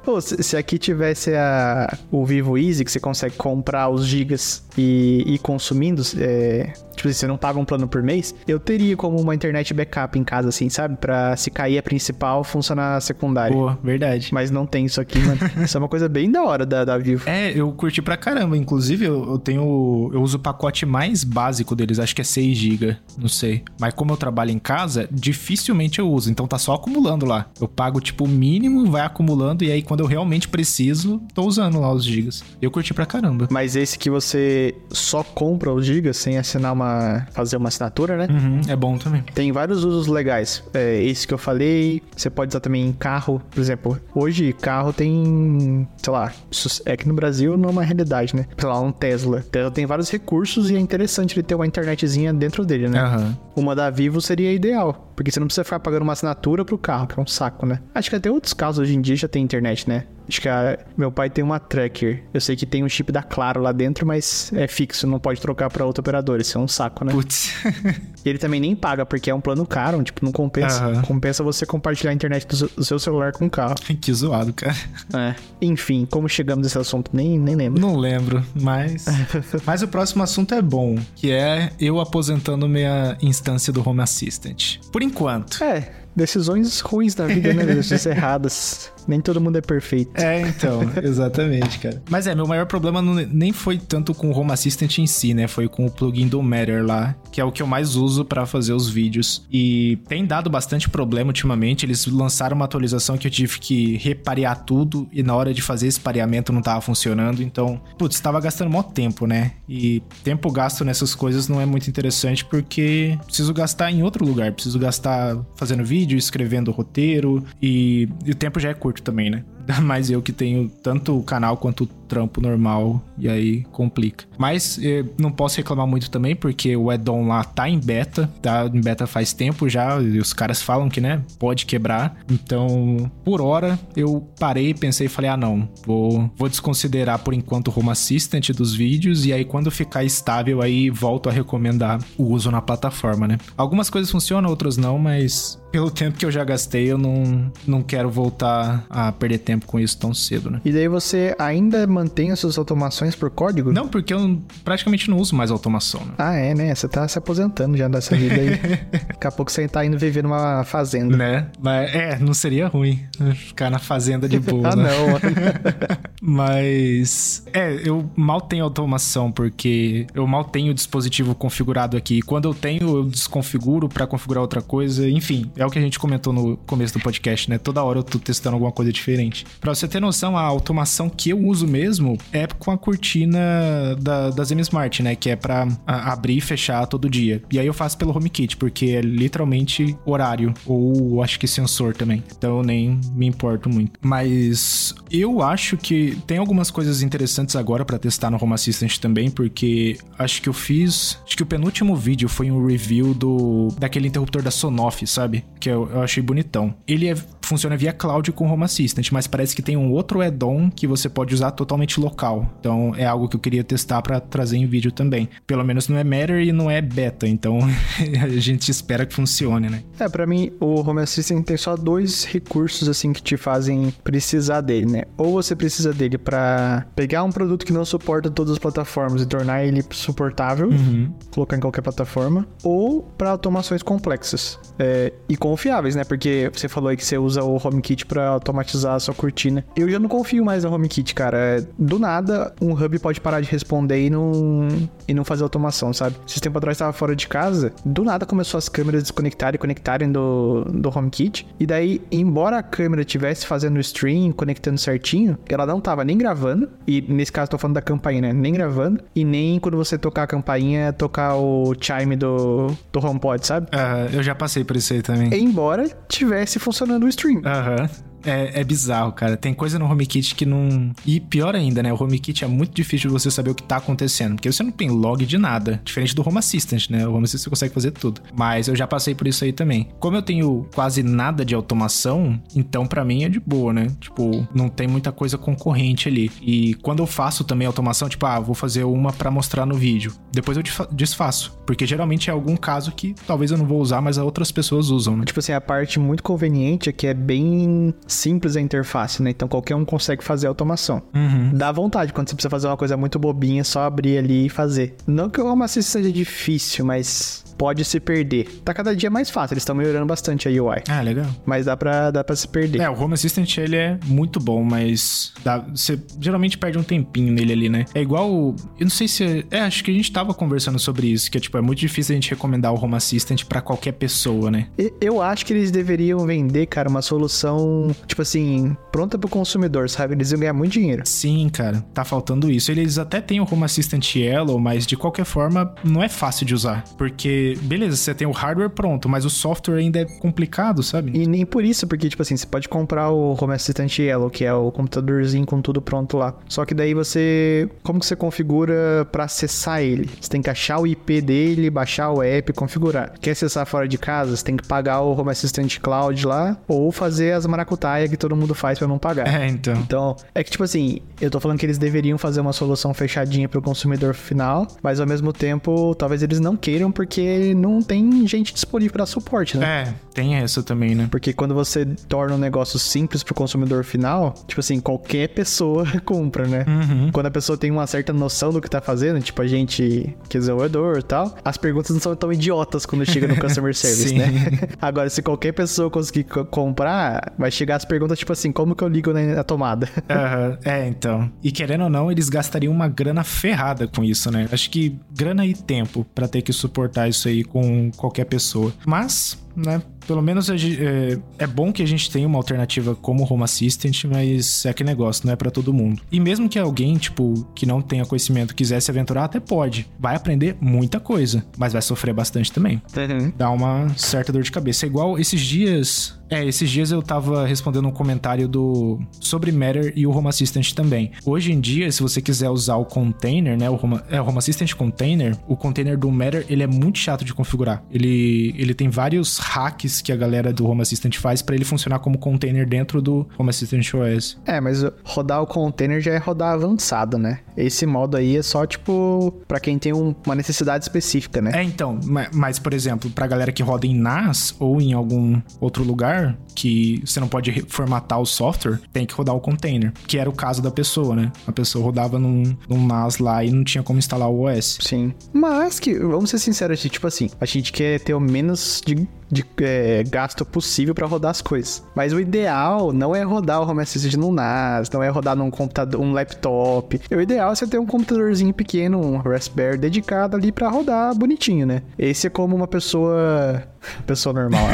Pô, se, se, aqui tivesse a, o Vivo Easy, que você consegue comprar os gigas e ir consumindo, é, tipo, se você não paga um plano por mês, eu teria como uma internet backup em casa, assim, sabe? Pra se cair a principal, funcionar a secundária. Pô, verdade. Mas não tem isso aqui, mano. isso é uma coisa bem da hora da, da Vivo. É, eu curti pra caramba. Inclusive, eu, eu tenho. Eu uso o pacote mais básico deles, acho que é 6 GB, não sei. Mas como eu trabalho em casa, dificilmente eu uso. Então tá só acumulando lá. Eu pago, tipo, o mínimo, vai acumulando, e aí quando eu realmente preciso, tô usando lá os gigas. Eu curti pra caramba. Mas esse que você só compra os gigas sem assinar uma. fazer uma assinatura, né? Uhum, é bom também. Tem vários usos legais. É, esse que eu falei, você pode usar também em carro, por exemplo. Hoje, carro tem, sei lá, é que no Brasil não é uma realidade, né? Sei lá, um Tesla. Tesla tem vários recursos e é interessante ele ter uma internetzinha dentro dele, né? Uhum. Uma da Vivo seria ideal, porque você não precisa ficar pagando uma assinatura pro carro, que é um saco, né? Acho que até outros carros hoje em dia já tem internet, né? Acho que a, meu pai tem uma tracker. Eu sei que tem um chip da Claro lá dentro, mas é fixo, não pode trocar para outro operador. Isso é um saco, né? Putz. e ele também nem paga, porque é um plano caro, tipo, não compensa. Uhum. Compensa você compartilhar a internet do, do, seu celular com o carro. que zoado, cara. É. Enfim, como chegamos nesse assunto? Nem, nem lembro. Não lembro, mas. mas o próximo assunto é bom, que é eu aposentando minha instância do Home Assistant. Por enquanto. É, decisões ruins na vida, né? Decisões erradas. Nem todo mundo é perfeito. É, então, exatamente, cara. Mas é, meu maior problema não, nem foi tanto com o Home Assistant em si, né? Foi com o plugin do Matter lá, que é o que eu mais uso para fazer os vídeos. E tem dado bastante problema ultimamente. Eles lançaram uma atualização que eu tive que reparear tudo e na hora de fazer esse pareamento não tava funcionando. Então, putz, tava gastando mó tempo, né? E tempo gasto nessas coisas não é muito interessante porque preciso gastar em outro lugar. Preciso gastar fazendo vídeo, escrevendo roteiro e, e o tempo já é curto também, né? mais eu que tenho tanto o canal quanto trampo normal, e aí complica. Mas eh, não posso reclamar muito também, porque o Edon lá tá em beta, tá em beta faz tempo já, e os caras falam que, né, pode quebrar. Então, por hora, eu parei, pensei e falei, ah, não, vou, vou desconsiderar por enquanto o Home Assistant dos vídeos, e aí quando ficar estável, aí volto a recomendar o uso na plataforma, né? Algumas coisas funcionam, outras não, mas pelo tempo que eu já gastei, eu não, não quero voltar a perder tempo com isso tão cedo, né? E daí você ainda as suas automações por código? Não, porque eu praticamente não uso mais automação. Né? Ah, é, né? Você tá se aposentando já dessa vida aí. Daqui a pouco você tá indo viver numa fazenda. Né? Mas é, não seria ruim ficar na fazenda de boa. ah, né? não. Mas é, eu mal tenho automação porque eu mal tenho o dispositivo configurado aqui. E quando eu tenho, eu desconfiguro para configurar outra coisa. Enfim, é o que a gente comentou no começo do podcast, né? Toda hora eu tô testando alguma coisa diferente. Pra você ter noção, a automação que eu uso mesmo é com a cortina da, da Zen Smart, né? Que é pra a, abrir e fechar todo dia. E aí eu faço pelo HomeKit, porque é literalmente horário. Ou acho que sensor também. Então eu nem me importo muito. Mas eu acho que tem algumas coisas interessantes agora para testar no Home Assistant também, porque acho que eu fiz. Acho que o penúltimo vídeo foi um review do daquele interruptor da Sonoff, sabe? Que eu, eu achei bonitão. Ele é, funciona via cloud com Home Assistant, mas parece que tem um outro add-on que você pode usar totalmente local. Então é algo que eu queria testar para trazer em vídeo também. Pelo menos não é Matter e não é beta, então a gente espera que funcione, né? É, para mim o Home Assistant tem só dois recursos assim que te fazem precisar dele, né? Ou você precisa dele para pegar um produto que não suporta todas as plataformas e tornar ele suportável, uhum. colocar em qualquer plataforma, ou para automações complexas. É, e confiáveis, né? Porque você falou aí que você usa o HomeKit para automatizar a sua cortina. Eu já não confio mais no HomeKit, cara. Do nada, um hub pode parar de responder e não, e não fazer automação, sabe? Esse tempo atrás estava fora de casa, do nada começou as câmeras desconectarem e conectarem do, do HomeKit. E daí, embora a câmera estivesse fazendo o stream, conectando certinho, ela não tava nem gravando. E nesse caso, tô falando da campainha, né? Nem gravando. E nem quando você tocar a campainha, tocar o chime do, do HomePod, sabe? Uh, eu já passei por isso aí também. Embora tivesse funcionando o stream. Aham. É, é, bizarro, cara. Tem coisa no HomeKit que não. E pior ainda, né? O HomeKit é muito difícil de você saber o que tá acontecendo. Porque você não tem log de nada. Diferente do Home Assistant, né? O Home Assistant você consegue fazer tudo. Mas eu já passei por isso aí também. Como eu tenho quase nada de automação, então para mim é de boa, né? Tipo, não tem muita coisa concorrente ali. E quando eu faço também automação, tipo, ah, vou fazer uma para mostrar no vídeo. Depois eu desfaço. Porque geralmente é algum caso que talvez eu não vou usar, mas outras pessoas usam, né? Tipo assim, a parte muito conveniente é que é bem simples a interface, né? Então qualquer um consegue fazer a automação. Uhum. Dá vontade quando você precisa fazer uma coisa muito bobinha, só abrir ali e fazer. Não que o Home Assistant seja difícil, mas pode se perder. Tá cada dia mais fácil, eles estão melhorando bastante a UI. Ah, legal. Mas dá pra, dá pra se perder. É, o Home Assistant ele é muito bom, mas dá, você geralmente perde um tempinho nele ali, né? É igual. Eu não sei se. É, acho que a gente tava conversando sobre isso, que é tipo, é muito difícil a gente recomendar o Home Assistant para qualquer pessoa, né? Eu acho que eles deveriam vender, cara, uma solução, tipo assim, pronta pro consumidor, sabe? Eles iam ganhar muito dinheiro. Sim, cara, tá faltando isso. Eles até têm o Home Assistant Yellow, mas de qualquer forma não é fácil de usar, porque beleza, você tem o hardware pronto, mas o software ainda é complicado, sabe? E nem por isso, porque, tipo assim, você pode comprar o Home Assistant Yellow, que é o computadorzinho com tudo pronto lá. Só que daí você. Como que você configura para acessar ele? Você tem que achar o IP dele, baixar o app, configurar. Quer acessar fora de casa? Você tem que pagar o Home Assistant Cloud lá, ou fazer as maracutaia que todo mundo faz para não pagar. É, então. Então, é que, tipo assim, eu tô falando que eles deveriam fazer uma solução fechadinha pro consumidor final, mas ao mesmo tempo, talvez eles não queiram, porque não tem gente disponível para suporte, né? É, Tem essa também, né? Porque quando você torna um negócio simples pro consumidor final, tipo assim, qualquer pessoa compra, né? Uhum. Quando a pessoa tem uma certa noção do que tá fazendo, tipo a gente que é desenvolvedor e tal, as perguntas não são tão idiotas quando chega no customer service, né? Agora, se qualquer pessoa conseguir comprar, vai chegar as perguntas tipo assim, como que eu ligo na tomada? Uhum. É, então. E querendo ou não, eles gastariam uma grana ferrada com isso, né? Acho que grana e tempo para ter que suportar isso aí com qualquer pessoa. Mas, né? Pelo menos é, é, bom que a gente tenha uma alternativa como Home Assistant, mas é aquele negócio, não é para todo mundo. E mesmo que alguém, tipo, que não tenha conhecimento, quiser se aventurar, até pode. Vai aprender muita coisa, mas vai sofrer bastante também. Uhum. Dá uma certa dor de cabeça. É igual esses dias é, esses dias eu tava respondendo um comentário do sobre Matter e o Home Assistant também. Hoje em dia, se você quiser usar o container, né, o Home, é, o Home Assistant Container, o container do Matter, ele é muito chato de configurar. Ele, ele tem vários hacks que a galera do Home Assistant faz para ele funcionar como container dentro do Home Assistant OS. É, mas rodar o container já é rodar avançado, né? Esse modo aí é só, tipo, para quem tem um, uma necessidade específica, né? É, então, mas, por exemplo, pra galera que roda em NAS ou em algum outro lugar, que você não pode formatar o software, tem que rodar o container, que era o caso da pessoa, né? A pessoa rodava num, num NAS lá e não tinha como instalar o OS. Sim. Mas que, vamos ser sinceros, tipo assim, a gente quer ter o menos de de é, gasto possível para rodar as coisas. Mas o ideal não é rodar o Home Assistant no NAS, não é rodar num computador, um laptop. O ideal é você ter um computadorzinho pequeno, um Raspberry dedicado ali para rodar bonitinho, né? Esse é como uma pessoa pessoa normal.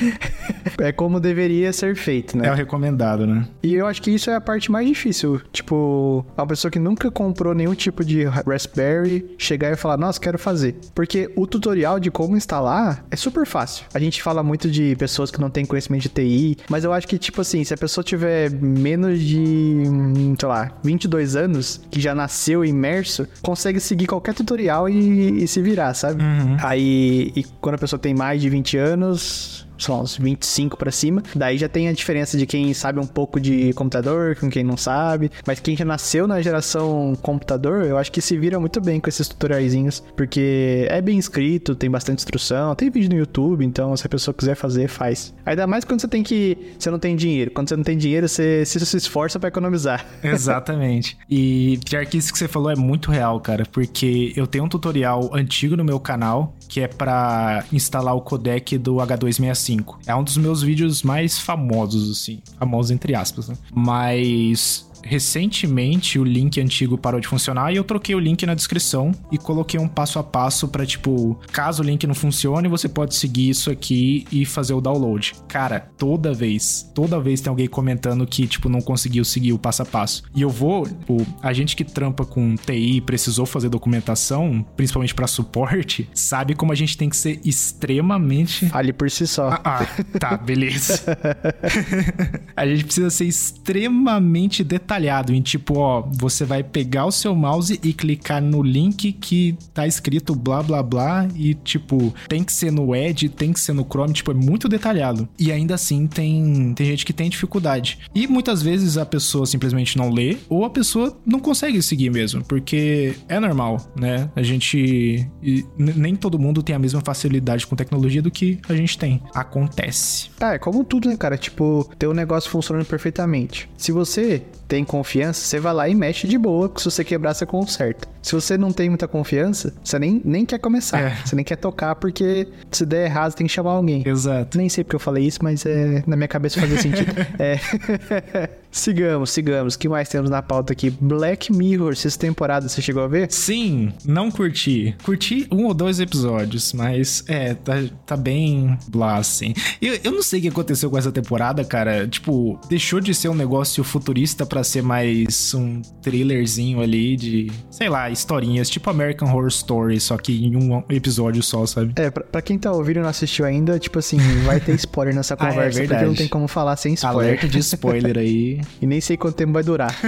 é como deveria ser feito, né? É o recomendado, né? E eu acho que isso é a parte mais difícil. Tipo, uma pessoa que nunca comprou nenhum tipo de Raspberry chegar e falar, nossa, quero fazer. Porque o tutorial de como instalar é super fácil. A gente fala muito de pessoas que não têm conhecimento de TI, mas eu acho que, tipo assim, se a pessoa tiver menos de, hum, sei lá, 22 anos, que já nasceu imerso, consegue seguir qualquer tutorial e, e se virar, sabe? Uhum. Aí, e quando a pessoa tem mais de 20 anos, são uns 25 para cima. Daí já tem a diferença de quem sabe um pouco de computador, com quem não sabe. Mas quem já nasceu na geração computador, eu acho que se vira muito bem com esses tutoriaizinhos. Porque é bem escrito, tem bastante instrução, tem vídeo no YouTube, então se a pessoa quiser fazer, faz. Ainda mais quando você tem que. Você não tem dinheiro. Quando você não tem dinheiro, você, você se esforça para economizar. Exatamente. E pior que isso que você falou é muito real, cara. Porque eu tenho um tutorial antigo no meu canal que é para instalar o codec do H265 5. É um dos meus vídeos mais famosos, assim. Famosos entre aspas, né? Mas recentemente o link antigo parou de funcionar e eu troquei o link na descrição e coloquei um passo a passo para tipo, caso o link não funcione, você pode seguir isso aqui e fazer o download. Cara, toda vez, toda vez tem alguém comentando que tipo não conseguiu seguir o passo a passo. E eu vou, tipo, a gente que trampa com TI precisou fazer documentação, principalmente para suporte, sabe como a gente tem que ser extremamente Fale por si só. Ah, ah tá, beleza. a gente precisa ser extremamente detalhado detalhado em tipo, ó, você vai pegar o seu mouse e clicar no link que tá escrito blá blá blá e tipo, tem que ser no Edge, tem que ser no Chrome, tipo, é muito detalhado. E ainda assim tem tem gente que tem dificuldade. E muitas vezes a pessoa simplesmente não lê ou a pessoa não consegue seguir mesmo, porque é normal, né? A gente nem todo mundo tem a mesma facilidade com tecnologia do que a gente tem. Acontece. É como tudo, né, cara? Tipo, ter um negócio funcionando perfeitamente. Se você tem confiança, você vai lá e mexe de boa, que se você quebrar, você conserta. Se você não tem muita confiança, você nem, nem quer começar. É. Você nem quer tocar, porque se der errado, tem que chamar alguém. Exato. Nem sei porque eu falei isso, mas é, na minha cabeça fazia sentido. é. sigamos, sigamos. O que mais temos na pauta aqui? Black Mirror, sexta temporada, você chegou a ver? Sim, não curti. Curti um ou dois episódios, mas é, tá, tá bem blá, assim. Eu, eu não sei o que aconteceu com essa temporada, cara. Tipo, deixou de ser um negócio futurista para ser mais um thrillerzinho ali de, sei lá, historinhas, tipo American Horror Story, só que em um episódio só, sabe? É, pra, pra quem tá ouvindo e não assistiu ainda, tipo assim, vai ter spoiler nessa conversa, ah, é porque não tem como falar sem spoiler. Alerta de spoiler aí. e nem sei quanto tempo vai durar.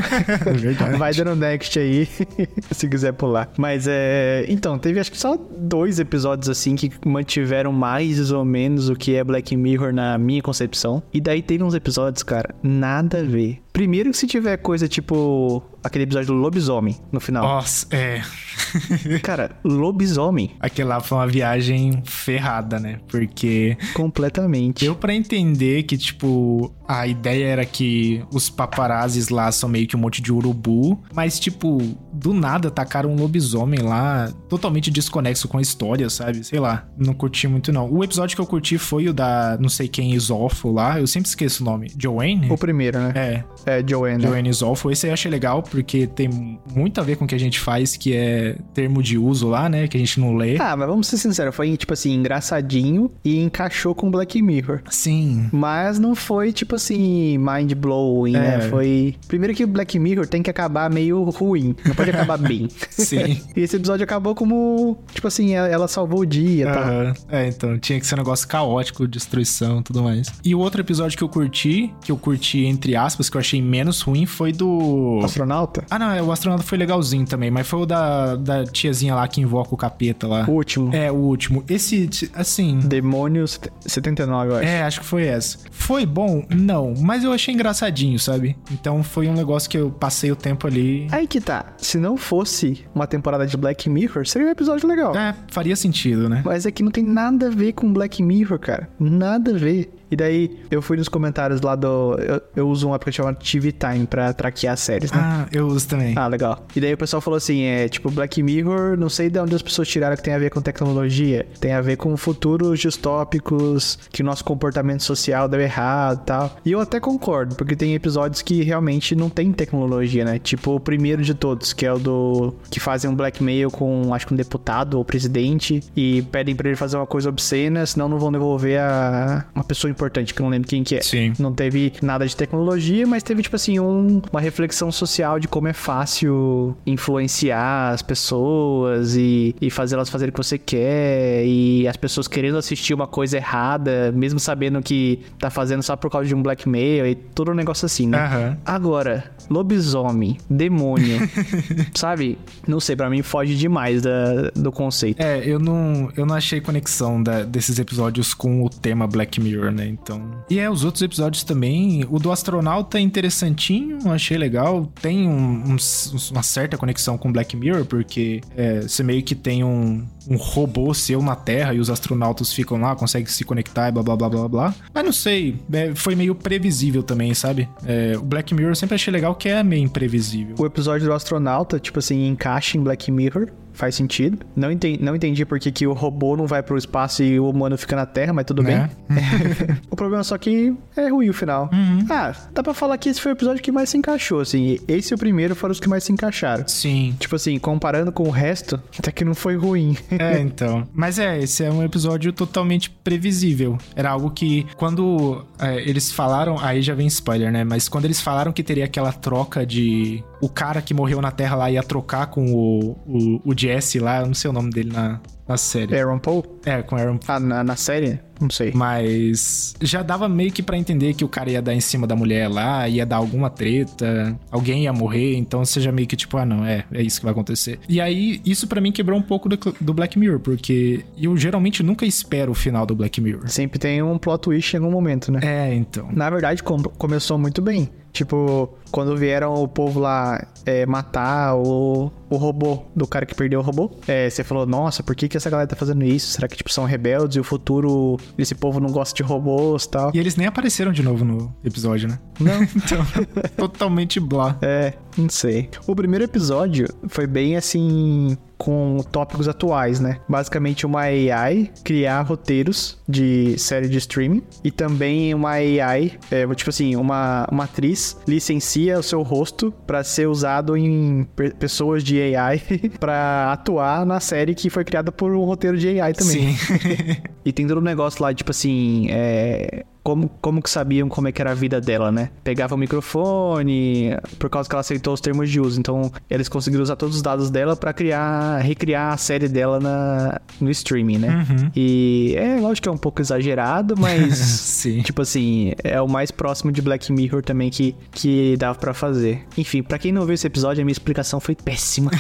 É verdade. Vai dando next aí, se quiser pular. Mas é. Então, teve acho que só dois episódios assim que mantiveram mais ou menos o que é Black Mirror na minha concepção. E daí teve uns episódios, cara, nada a ver Primeiro que se tiver coisa tipo aquele episódio do lobisomem no final. Nossa, é. Cara, lobisomem. Aquele lá foi uma viagem ferrada, né? Porque. Completamente. Deu pra entender que, tipo, a ideia era que os paparazzis lá são meio que um monte de urubu, mas, tipo, do nada tacaram um lobisomem lá, totalmente desconexo com a história, sabe? Sei lá, não curti muito não. O episódio que eu curti foi o da não sei quem Isofo lá, eu sempre esqueço o nome. Joanne? O primeiro, né? É. É, Joanne. Joanne Isofo. Esse eu achei legal, porque tem muito a ver com o que a gente faz, que é termo de uso lá, né? Que a gente não lê. Ah, mas vamos ser sinceros, foi, tipo assim, engraçadinho e encaixou com Black Mirror. Sim. Mas não foi, tipo assim, mind-blowing, né? é. né? Foi... Primeiro que Black Mirror tem que acabar meio ruim, não pode acabar bem. Sim. e esse episódio acabou como, tipo assim, ela salvou o dia, tá? Uhum. É, então, tinha que ser um negócio caótico, destruição tudo mais. E o outro episódio que eu curti, que eu curti entre aspas, que eu achei menos ruim, foi do... Astronauta? Ah, não, é, o astronauta foi legalzinho também, mas foi o da, da tiazinha lá que invoca o capeta lá. O último. É, o último. Esse, assim... Demônio 79, eu acho. É, acho que foi essa. Foi bom? Não, mas eu achei engraçadinho, sabe? Então foi um negócio que eu passei o tempo ali... Aí que tá. Se não fosse uma temporada de Black Mirror, seria um episódio legal. É, faria sentido, né? Mas aqui não tem nada a ver com Black Mirror, cara. Nada a ver. E daí eu fui nos comentários lá do. Eu, eu uso um aplicativo chamado TV Time pra traquear séries, né? Ah, eu uso também. Ah, legal. E daí o pessoal falou assim: é tipo Black Mirror, não sei de onde as pessoas tiraram que tem a ver com tecnologia. Tem a ver com futuros distópicos, que o nosso comportamento social deu errado e tal. E eu até concordo, porque tem episódios que realmente não tem tecnologia, né? Tipo o primeiro de todos, que é o do. que fazem um blackmail com, acho que um deputado ou presidente e pedem pra ele fazer uma coisa obscena, senão não vão devolver a uma pessoa importante, que eu não lembro quem que é. Sim. Não teve nada de tecnologia, mas teve, tipo assim, um, uma reflexão social de como é fácil influenciar as pessoas e, e fazer elas fazerem o que você quer e as pessoas querendo assistir uma coisa errada, mesmo sabendo que tá fazendo só por causa de um blackmail e todo um negócio assim, né? Uhum. Agora, lobisomem, demônio, sabe? Não sei, para mim foge demais da, do conceito. É, eu não, eu não achei conexão da, desses episódios com o tema Black Mirror, né? Então. E é, os outros episódios também. O do astronauta é interessantinho, achei legal. Tem um, um, uma certa conexão com Black Mirror, porque é, você meio que tem um, um robô seu na Terra e os astronautas ficam lá, conseguem se conectar e blá blá blá blá blá. Mas não sei, é, foi meio previsível também, sabe? É, o Black Mirror eu sempre achei legal que é meio imprevisível. O episódio do astronauta, tipo assim, encaixa em Black Mirror faz sentido. Não entendi, não entendi porque que o robô não vai pro espaço e o humano fica na Terra, mas tudo né? bem. o problema é só que é ruim o final. Uhum. Ah, dá pra falar que esse foi o episódio que mais se encaixou, assim. Esse e o primeiro foram os que mais se encaixaram. Sim. Tipo assim, comparando com o resto, até que não foi ruim. é, então. Mas é, esse é um episódio totalmente previsível. Era algo que, quando é, eles falaram, aí já vem spoiler, né? Mas quando eles falaram que teria aquela troca de o cara que morreu na Terra lá ia trocar com o, o, o Jesse lá, não sei o nome dele na, na série. Aaron Paul? É, com Aaron Ah, na, na série? Não sei. Mas já dava meio que para entender que o cara ia dar em cima da mulher lá, ia dar alguma treta, alguém ia morrer, então seja meio que tipo, ah, não, é, é isso que vai acontecer. E aí, isso para mim quebrou um pouco do, do, Black Mirror, porque eu geralmente nunca espero o final do Black Mirror. Sempre tem um plot twist em algum momento, né? É, então. Na verdade, com começou muito bem. Tipo, quando vieram o povo lá é, matar o, o robô do cara que perdeu o robô, é, você falou, nossa, por que, que essa galera tá fazendo isso? Será que, tipo, são rebeldes e o futuro desse povo não gosta de robôs e tal? E eles nem apareceram de novo no episódio, né? Não. então, totalmente blá. É, não sei. O primeiro episódio foi bem assim com tópicos atuais, né? Basicamente uma AI criar roteiros de série de streaming e também uma AI, é, tipo assim, uma, uma atriz licencia o seu rosto para ser usado em pessoas de AI para atuar na série que foi criada por um roteiro de AI também. Sim. e tem todo um negócio lá, tipo assim, é, como, como que sabiam como é que era a vida dela, né? Pegava o microfone, por causa que ela aceitou os termos de uso. Então, eles conseguiram usar todos os dados dela para criar, recriar a série dela na, no streaming, né? Uhum. E é lógico que é um pouco exagerado, mas Sim. tipo assim, é o mais próximo de Black Mirror também que, que dava para fazer. Enfim, para quem não viu esse episódio, a minha explicação foi péssima.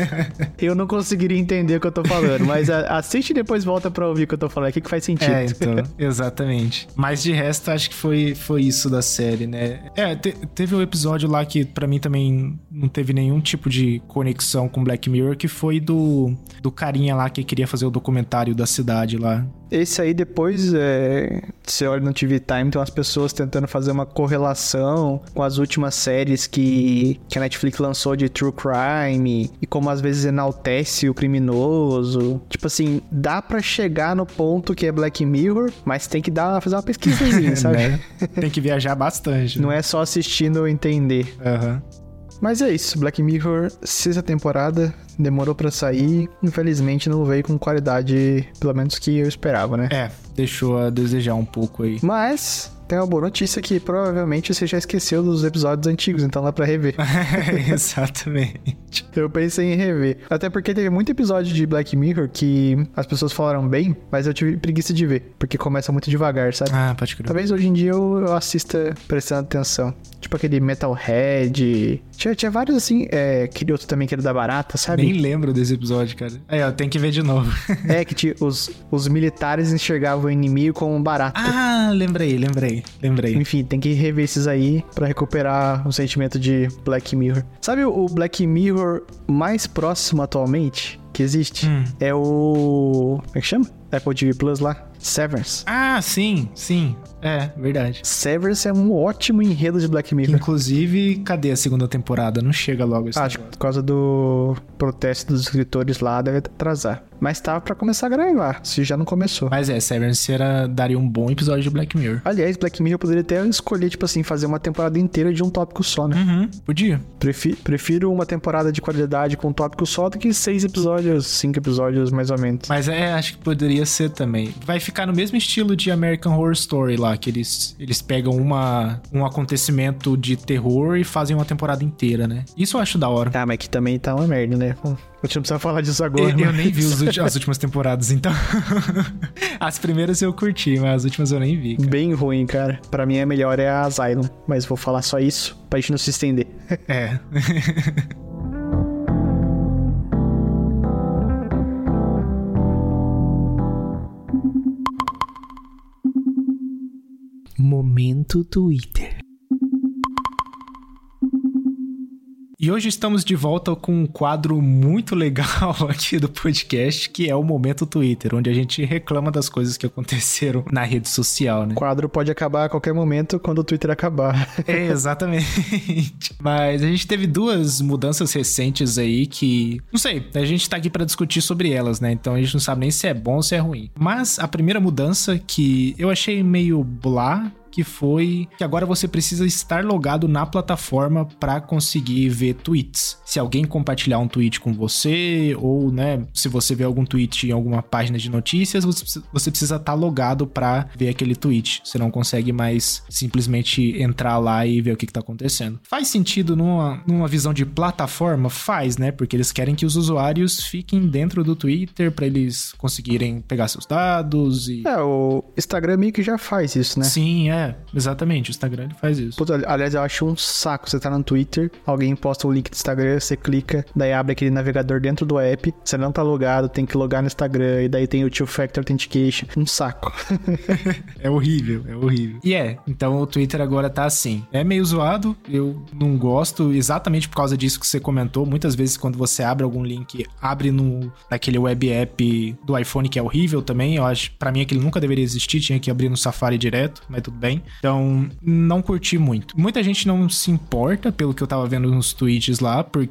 eu não conseguiria entender o que eu tô falando, mas assiste e depois volta para ouvir o que eu tô falando aqui que faz sentido. É, então, exatamente. Mas de resto, acho que foi, foi isso da série, né? É, te, teve um episódio lá que para mim também não teve nenhum tipo de conexão com Black Mirror, que foi do, do carinha lá que queria fazer o documentário da cidade lá. Esse aí depois, é, você olha no TV Time, tem umas pessoas tentando fazer uma correlação com as últimas séries que, que a Netflix lançou de True Crime e como às vezes enaltece o criminoso. Tipo assim, dá para chegar no ponto que é Black Mirror, mas tem que dar, fazer uma pesquisazinha, sabe? né? Tem que viajar bastante. Não né? é só assistindo entender. Aham. Uhum. Mas é isso, Black Mirror, sexta temporada, demorou para sair, infelizmente não veio com qualidade, pelo menos que eu esperava, né? É, deixou a desejar um pouco aí. Mas tem uma boa notícia que provavelmente você já esqueceu dos episódios antigos, então dá pra rever. Exatamente. Eu pensei em rever. Até porque teve muito episódio de Black Mirror que as pessoas falaram bem, mas eu tive preguiça de ver, porque começa muito devagar, sabe? Ah, pode crer. Talvez hoje em dia eu assista prestando atenção. Tipo aquele Metalhead. Tinha, tinha vários assim. É, aquele outro também que era da barata, sabe? Nem lembro desse episódio, cara. Aí, ó, tem que ver de novo. é, que tinha, os, os militares enxergavam o inimigo como um barata. Ah, lembrei, lembrei, lembrei. Enfim, tem que rever esses aí para recuperar o sentimento de Black Mirror. Sabe o Black Mirror mais próximo atualmente que existe? Hum. É o. Como é que chama? Apple TV Plus lá. Severance. Ah, sim, sim. É, verdade. Severance é um ótimo enredo de Black Mirror. Inclusive, cadê a segunda temporada? Não chega logo esse Acho que por causa do protesto dos escritores lá, deve atrasar. Mas tava para começar a gravar, se já não começou. Mas é, Severance era, daria um bom episódio de Black Mirror. Aliás, Black Mirror poderia até escolher, tipo assim, fazer uma temporada inteira de um tópico só, né? Uhum, podia. Prefiro, prefiro uma temporada de qualidade com um tópico só do que seis episódios, cinco episódios mais ou menos. Mas é, acho que poderia ser também. Vai ficar no mesmo estilo de American Horror Story lá, que eles, eles pegam uma, um acontecimento de terror e fazem uma temporada inteira, né? Isso eu acho da hora. Ah, mas que também tá uma merda, né? A gente não precisa falar disso agora. Eu, eu nem vi as últimas temporadas, então. as primeiras eu curti, mas as últimas eu nem vi. Cara. Bem ruim, cara. Pra mim a melhor é a Asylum, mas vou falar só isso pra gente não se estender. É. Momento Twitter. E hoje estamos de volta com um quadro muito legal aqui do podcast, que é o Momento Twitter, onde a gente reclama das coisas que aconteceram na rede social, né? O quadro pode acabar a qualquer momento quando o Twitter acabar. É, exatamente. Mas a gente teve duas mudanças recentes aí que, não sei, a gente tá aqui para discutir sobre elas, né? Então a gente não sabe nem se é bom ou se é ruim. Mas a primeira mudança que eu achei meio blá que foi que agora você precisa estar logado na plataforma para conseguir ver tweets. Se alguém compartilhar um tweet com você ou, né, se você vê algum tweet em alguma página de notícias, você precisa estar tá logado para ver aquele tweet. Você não consegue mais simplesmente entrar lá e ver o que, está acontecendo. Faz sentido numa, numa visão de plataforma? Faz, né? Porque eles querem que os usuários fiquem dentro do Twitter para eles conseguirem pegar seus dados e. É, o Instagram meio que já faz isso, né? Sim, é. Exatamente. O Instagram faz isso. Puta, aliás, eu acho um saco. Você tá no Twitter, alguém posta o link do Instagram, você clica, daí abre aquele navegador dentro do app, você não tá logado, tem que logar no Instagram, e daí tem o Two-Factor Authentication. Um saco. é horrível, é horrível. E é, então o Twitter agora tá assim. É meio zoado, eu não gosto exatamente por causa disso que você comentou. Muitas vezes quando você abre algum link, abre no naquele web app do iPhone que é horrível também. Eu acho, para mim aquele nunca deveria existir, tinha que abrir no Safari direto, mas tudo bem. Então, não curti muito. Muita gente não se importa, pelo que eu tava vendo nos tweets lá, porque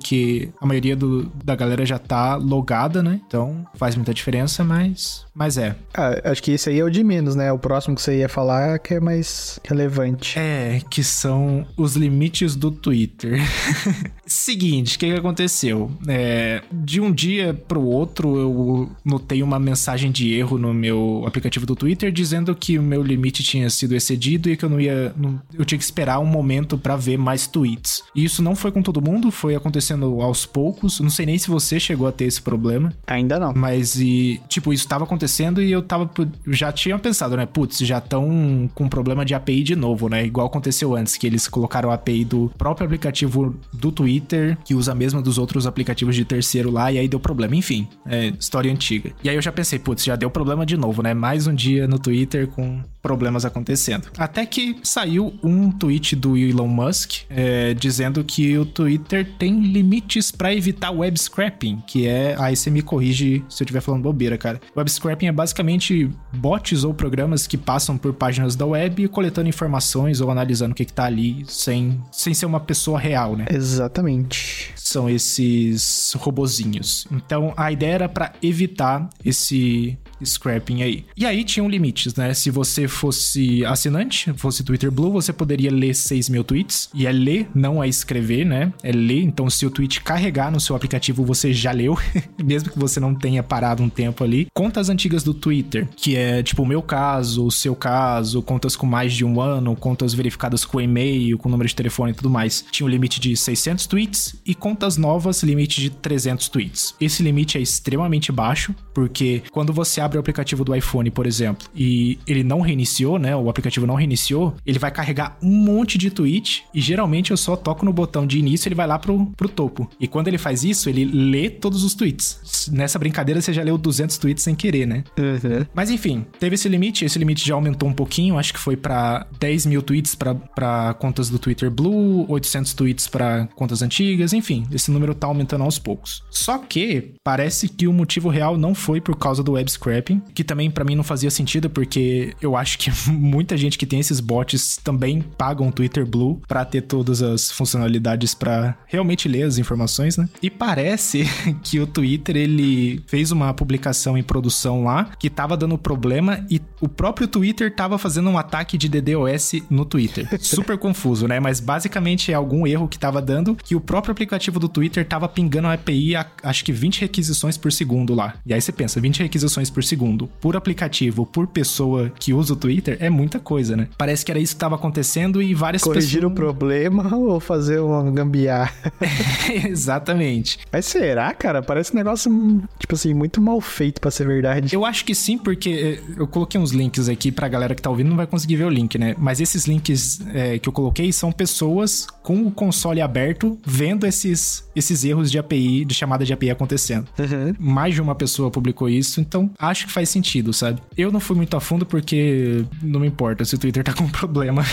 a maioria do, da galera já tá logada, né? Então, faz muita diferença, mas, mas é. Ah, acho que esse aí é o de menos, né? O próximo que você ia falar que é mais relevante. É, que são os limites do Twitter. Seguinte, o que, que aconteceu? É, de um dia pro outro, eu notei uma mensagem de erro no meu aplicativo do Twitter dizendo que o meu limite tinha sido excedido e que eu não ia. Não, eu tinha que esperar um momento para ver mais tweets. E isso não foi com todo mundo, foi acontecendo aos poucos. Não sei nem se você chegou a ter esse problema. Ainda não. Mas, e, tipo, isso tava acontecendo e eu tava. Já tinha pensado, né? Putz, já estão com problema de API de novo, né? Igual aconteceu antes, que eles colocaram a API do próprio aplicativo do Twitter, que usa a mesma dos outros aplicativos de terceiro lá, e aí deu problema. Enfim, é história antiga. E aí eu já pensei, putz, já deu problema de novo, né? Mais um dia no Twitter com problemas acontecendo. Até que saiu um tweet do Elon Musk é, dizendo que o Twitter tem limites para evitar web scrapping, que é. Aí você me corrige se eu estiver falando bobeira, cara. Web scrapping é basicamente bots ou programas que passam por páginas da web coletando informações ou analisando o que, que tá ali sem, sem ser uma pessoa real, né? Exatamente. São esses robozinhos. Então a ideia era para evitar esse scrapping aí. E aí tinham limites, né? Se você fosse assinante, fosse Twitter Blue, você poderia ler 6 mil tweets. E é ler, não é escrever, né? É ler. Então, se o tweet carregar no seu aplicativo, você já leu, mesmo que você não tenha parado um tempo ali. Contas antigas do Twitter, que é tipo o meu caso, o seu caso, contas com mais de um ano, contas verificadas com e-mail, com número de telefone e tudo mais. Tinha um limite de 600 tweets e contas novas, limite de 300 tweets. Esse limite é extremamente baixo, porque quando você abre o aplicativo do iPhone, por exemplo, e ele não reiniciou, né? O aplicativo não reiniciou, ele vai carregar um monte de tweet e geralmente eu só toco no botão de início e ele vai lá pro, pro topo. E quando ele faz isso, ele lê todos os tweets. Nessa brincadeira você já leu 200 tweets sem querer, né? Uhum. Mas enfim, teve esse limite, esse limite já aumentou um pouquinho, acho que foi para 10 mil tweets para contas do Twitter Blue, 800 tweets para contas antigas, enfim, esse número tá aumentando aos poucos. Só que parece que o motivo real não foi por causa do web scrapping, que também para mim não fazia sentido, porque eu acho que muita gente que tem esses bots também pagam o Twitter Blue para ter todas as funcionalidades para realmente ler as informações, né? E parece que o Twitter ele fez uma publicação em produção lá que tava dando problema e o próprio Twitter tava fazendo um ataque de DDoS no Twitter. Super confuso, né? Mas basicamente é algum erro que tava dando que o próprio aplicativo do Twitter tava pingando a API a, acho que 20 requisições por segundo lá. E aí você pensa, 20 requisições por segundo por aplicativo, por pessoa que usa o Twitter, é muita coisa, né? Parece que era isso que estava acontecendo e várias Corrigir pessoas... o problema ou fazer uma gambiarra? Exatamente. Mas será, cara? Parece um negócio, tipo assim, muito mal feito para ser verdade. Eu acho que sim, porque eh, eu coloquei uns links aqui pra galera que tá ouvindo, não vai conseguir ver o link, né? Mas esses links é, que eu coloquei são pessoas com o console aberto vendo esses, esses erros de API, de chamada de API acontecendo. Uhum. Mais de uma pessoa publicou isso, então acho que faz sentido, sabe? Eu não fui muito a fundo porque não me importa se o Twitter tá com problema.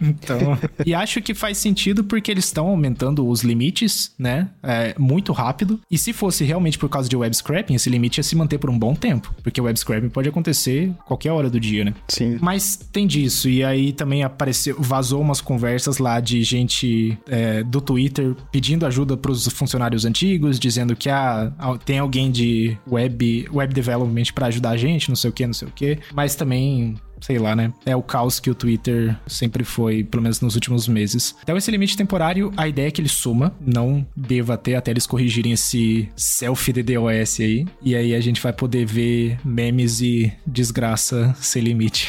então. e acho que faz sentido porque eles estão aumentando os limites, né? É, muito rápido. E se fosse realmente por causa de web scrapping, esse limite ia se manter por um bom tempo. Porque web scrapping pode acontecer qualquer hora do dia, né? Sim. Mas tem disso. E aí também apareceu, vazou umas conversas lá de gente é, do Twitter pedindo ajuda pros funcionários antigos, dizendo que ah, tem alguém de web, web development para ajudar a gente, não sei o que, não sei o que. Mas também sei lá, né? É o caos que o Twitter sempre foi, pelo menos nos últimos meses. Então, esse limite temporário, a ideia é que ele suma, não deva ter até eles corrigirem esse selfie DDoS aí. E aí a gente vai poder ver memes e desgraça sem limite.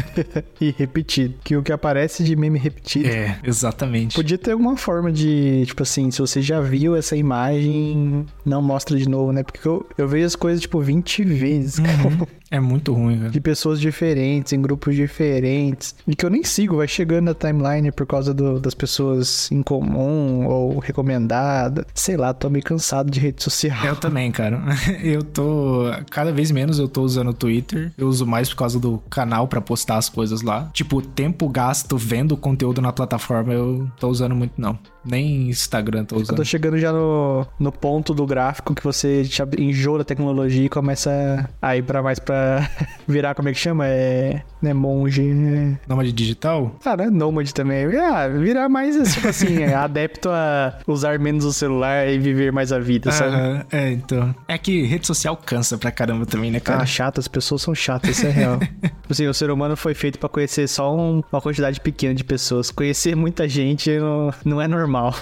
e repetido. Que o que aparece de meme repetido. É, exatamente. Podia ter alguma forma de, tipo assim, se você já viu essa imagem, não mostra de novo, né? Porque eu, eu vejo as coisas, tipo, 20 vezes. Uhum. É muito ruim, velho. De pessoas diferentes, em grupos diferentes. E que eu nem sigo, vai chegando na timeline por causa do, das pessoas em comum ou recomendada. Sei lá, tô meio cansado de rede social. Eu também, cara. Eu tô. Cada vez menos eu tô usando o Twitter. Eu uso mais por causa do canal para postar as coisas lá. Tipo, tempo gasto vendo conteúdo na plataforma, eu tô usando muito, não. Nem Instagram tô usando. Eu tô chegando já no, no ponto do gráfico que você enjoa da tecnologia e começa a ir pra mais pra virar, como é que chama? É. Né, monge. Né? Nômade digital? Né? Nômade também. Ah, virar mais, tipo assim, adepto a usar menos o celular e viver mais a vida, sabe? Ah, é, então. É que rede social cansa pra caramba também, né, cara? Ah, chato, as pessoas são chatas, isso é real. tipo assim, o ser humano foi feito pra conhecer só um, uma quantidade pequena de pessoas. Conhecer muita gente não, não é normal.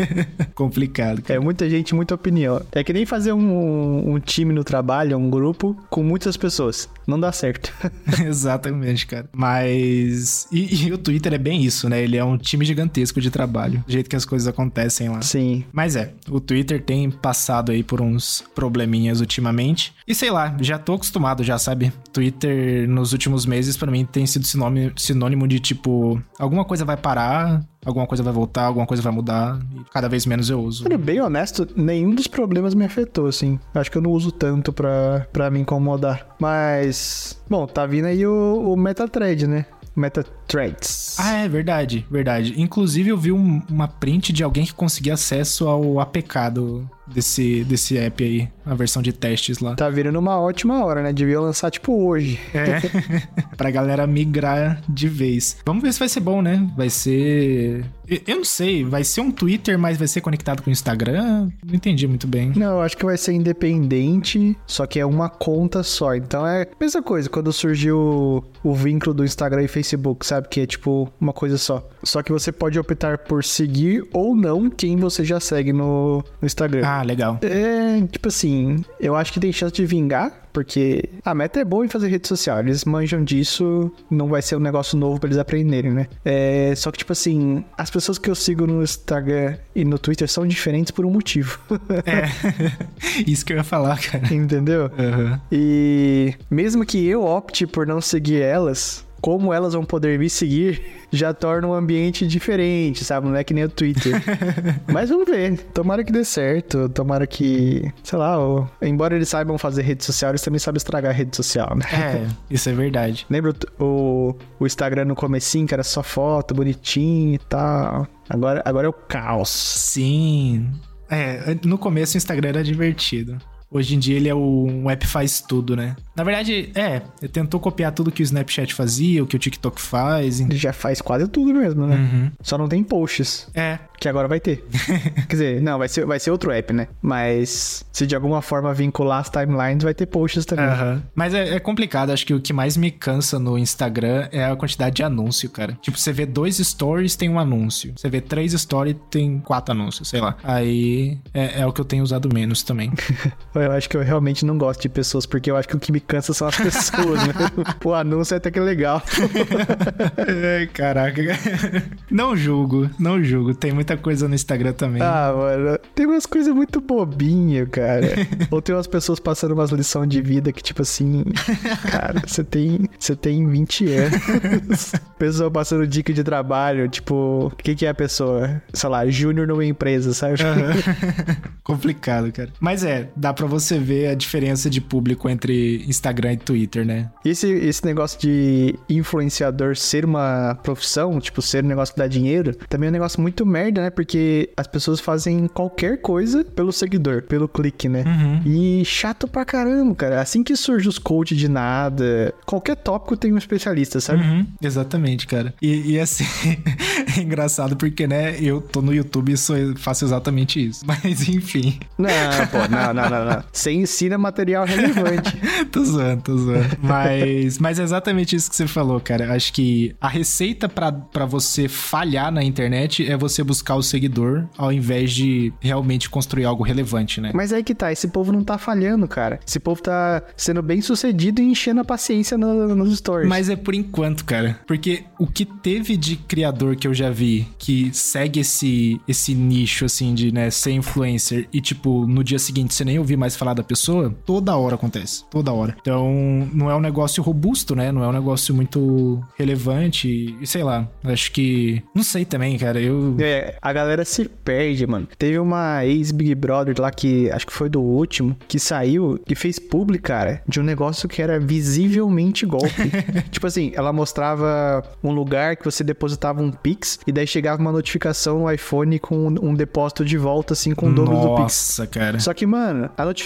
Complicado. Cara. É muita gente, muita opinião. É que nem fazer um, um time no trabalho, um grupo com muitas pessoas. Não dá certo. Exatamente, cara. Mas. E, e, o Twitter é bem isso, né? Ele é um time gigantesco de trabalho. Do jeito que as coisas acontecem lá. Sim. Mas é, o Twitter tem passado aí por uns probleminhas ultimamente. E sei lá, já tô acostumado, já sabe? Twitter nos últimos meses, para mim, tem sido sinônimo, sinônimo de tipo, alguma coisa vai parar alguma coisa vai voltar, alguma coisa vai mudar, e cada vez menos eu uso. Olha, bem honesto, nenhum dos problemas me afetou, assim. Acho que eu não uso tanto pra, pra me incomodar. Mas, bom, tá vindo aí o, o MetaThread, né? MetaThreads. Ah, é verdade, verdade. Inclusive eu vi um, uma print de alguém que conseguia acesso ao APK do, desse, desse app aí, a versão de testes lá. Tá virando uma ótima hora, né? Devia lançar tipo hoje. É, pra galera migrar de vez. Vamos ver se vai ser bom, né? Vai ser. Eu não sei, vai ser um Twitter, mas vai ser conectado com o Instagram? Não entendi muito bem. Não, eu acho que vai ser independente, só que é uma conta só. Então é a mesma coisa quando surgiu o vínculo do Instagram e Facebook, sabe? Que é tipo uma coisa só. Só que você pode optar por seguir ou não quem você já segue no, no Instagram. Ah, legal. É, tipo assim, eu acho que tem chance de vingar, porque a meta é boa em fazer rede social. Eles manjam disso, não vai ser um negócio novo para eles aprenderem, né? É, só que, tipo assim, as pessoas que eu sigo no Instagram e no Twitter são diferentes por um motivo. é, isso que eu ia falar, cara. Entendeu? Uhum. E mesmo que eu opte por não seguir elas, como elas vão poder me seguir já torna um ambiente diferente, sabe? Não é que nem o Twitter. Mas vamos ver. Tomara que dê certo. Tomara que, sei lá, ó, embora eles saibam fazer rede social, eles também sabem estragar a rede social, né? É, isso é verdade. Lembra o, o Instagram no comecinho, que era só foto, bonitinho e tal. Agora, agora é o caos. Sim. É, no começo o Instagram era divertido. Hoje em dia ele é o, um app faz tudo, né? Na verdade, é, ele tentou copiar tudo que o Snapchat fazia, o que o TikTok faz. Ele já faz quase tudo mesmo, né? Uhum. Só não tem posts. É. Que agora vai ter. Quer dizer, não, vai ser, vai ser outro app, né? Mas se de alguma forma vincular as timelines, vai ter posts também. Uhum. Mas é, é, complicado, acho que o que mais me cansa no Instagram é a quantidade de anúncio, cara. Tipo, você vê dois stories, tem um anúncio. Você vê três stories, tem quatro anúncios, sei lá. Aí é, é o que eu tenho usado menos também. eu acho que eu realmente não gosto de pessoas, porque eu acho que o que me cansa são as pessoas, né? o anúncio é até que legal. Ai, caraca. Não julgo, não julgo. Tem muita coisa no Instagram também. Ah, mano, tem umas coisas muito bobinhas, cara. Ou tem umas pessoas passando umas lições de vida que, tipo assim, cara, você tem, você tem 20 anos. pessoa passando dica de trabalho, tipo, o que, que é a pessoa? Sei lá, júnior numa empresa, sabe? Uhum. Complicado, cara. Mas é, dá pra você ver a diferença de público entre Instagram e Twitter, né? Esse, esse negócio de influenciador ser uma profissão, tipo, ser um negócio que dá dinheiro, também é um negócio muito merda, né? Porque as pessoas fazem qualquer coisa pelo seguidor, pelo clique, né? Uhum. E chato pra caramba, cara. Assim que surge os coach de nada, qualquer tópico tem um especialista, sabe? Uhum. Exatamente, cara. E, e assim, é engraçado porque, né, eu tô no YouTube e sou, faço exatamente isso. Mas enfim. Não, pô, não, não, não, não. Você ensina material relevante. tô zoando, tô zoando. Mas, mas é exatamente isso que você falou, cara. Acho que a receita para você falhar na internet é você buscar o seguidor ao invés de realmente construir algo relevante, né? Mas aí que tá, esse povo não tá falhando, cara. Esse povo tá sendo bem sucedido e enchendo a paciência no, nos stories. Mas é por enquanto, cara. Porque o que teve de criador que eu já vi que segue esse, esse nicho, assim, de, né, ser influencer e, tipo, no dia seguinte você nem ouvir mais falar da pessoa, toda hora acontece. Toda hora. Então, não é um negócio robusto, né? Não é um negócio muito relevante. E sei lá, acho que. Não sei também, cara. Eu. É, a galera se perde, mano. Teve uma ex-Big Brother lá que acho que foi do último, que saiu e fez publi, cara, de um negócio que era visivelmente golpe. tipo assim, ela mostrava um lugar que você depositava um Pix e daí chegava uma notificação no iPhone com um depósito de volta, assim, com o dobro Nossa, do Pix. Nossa, cara. Só que, mano, a notificação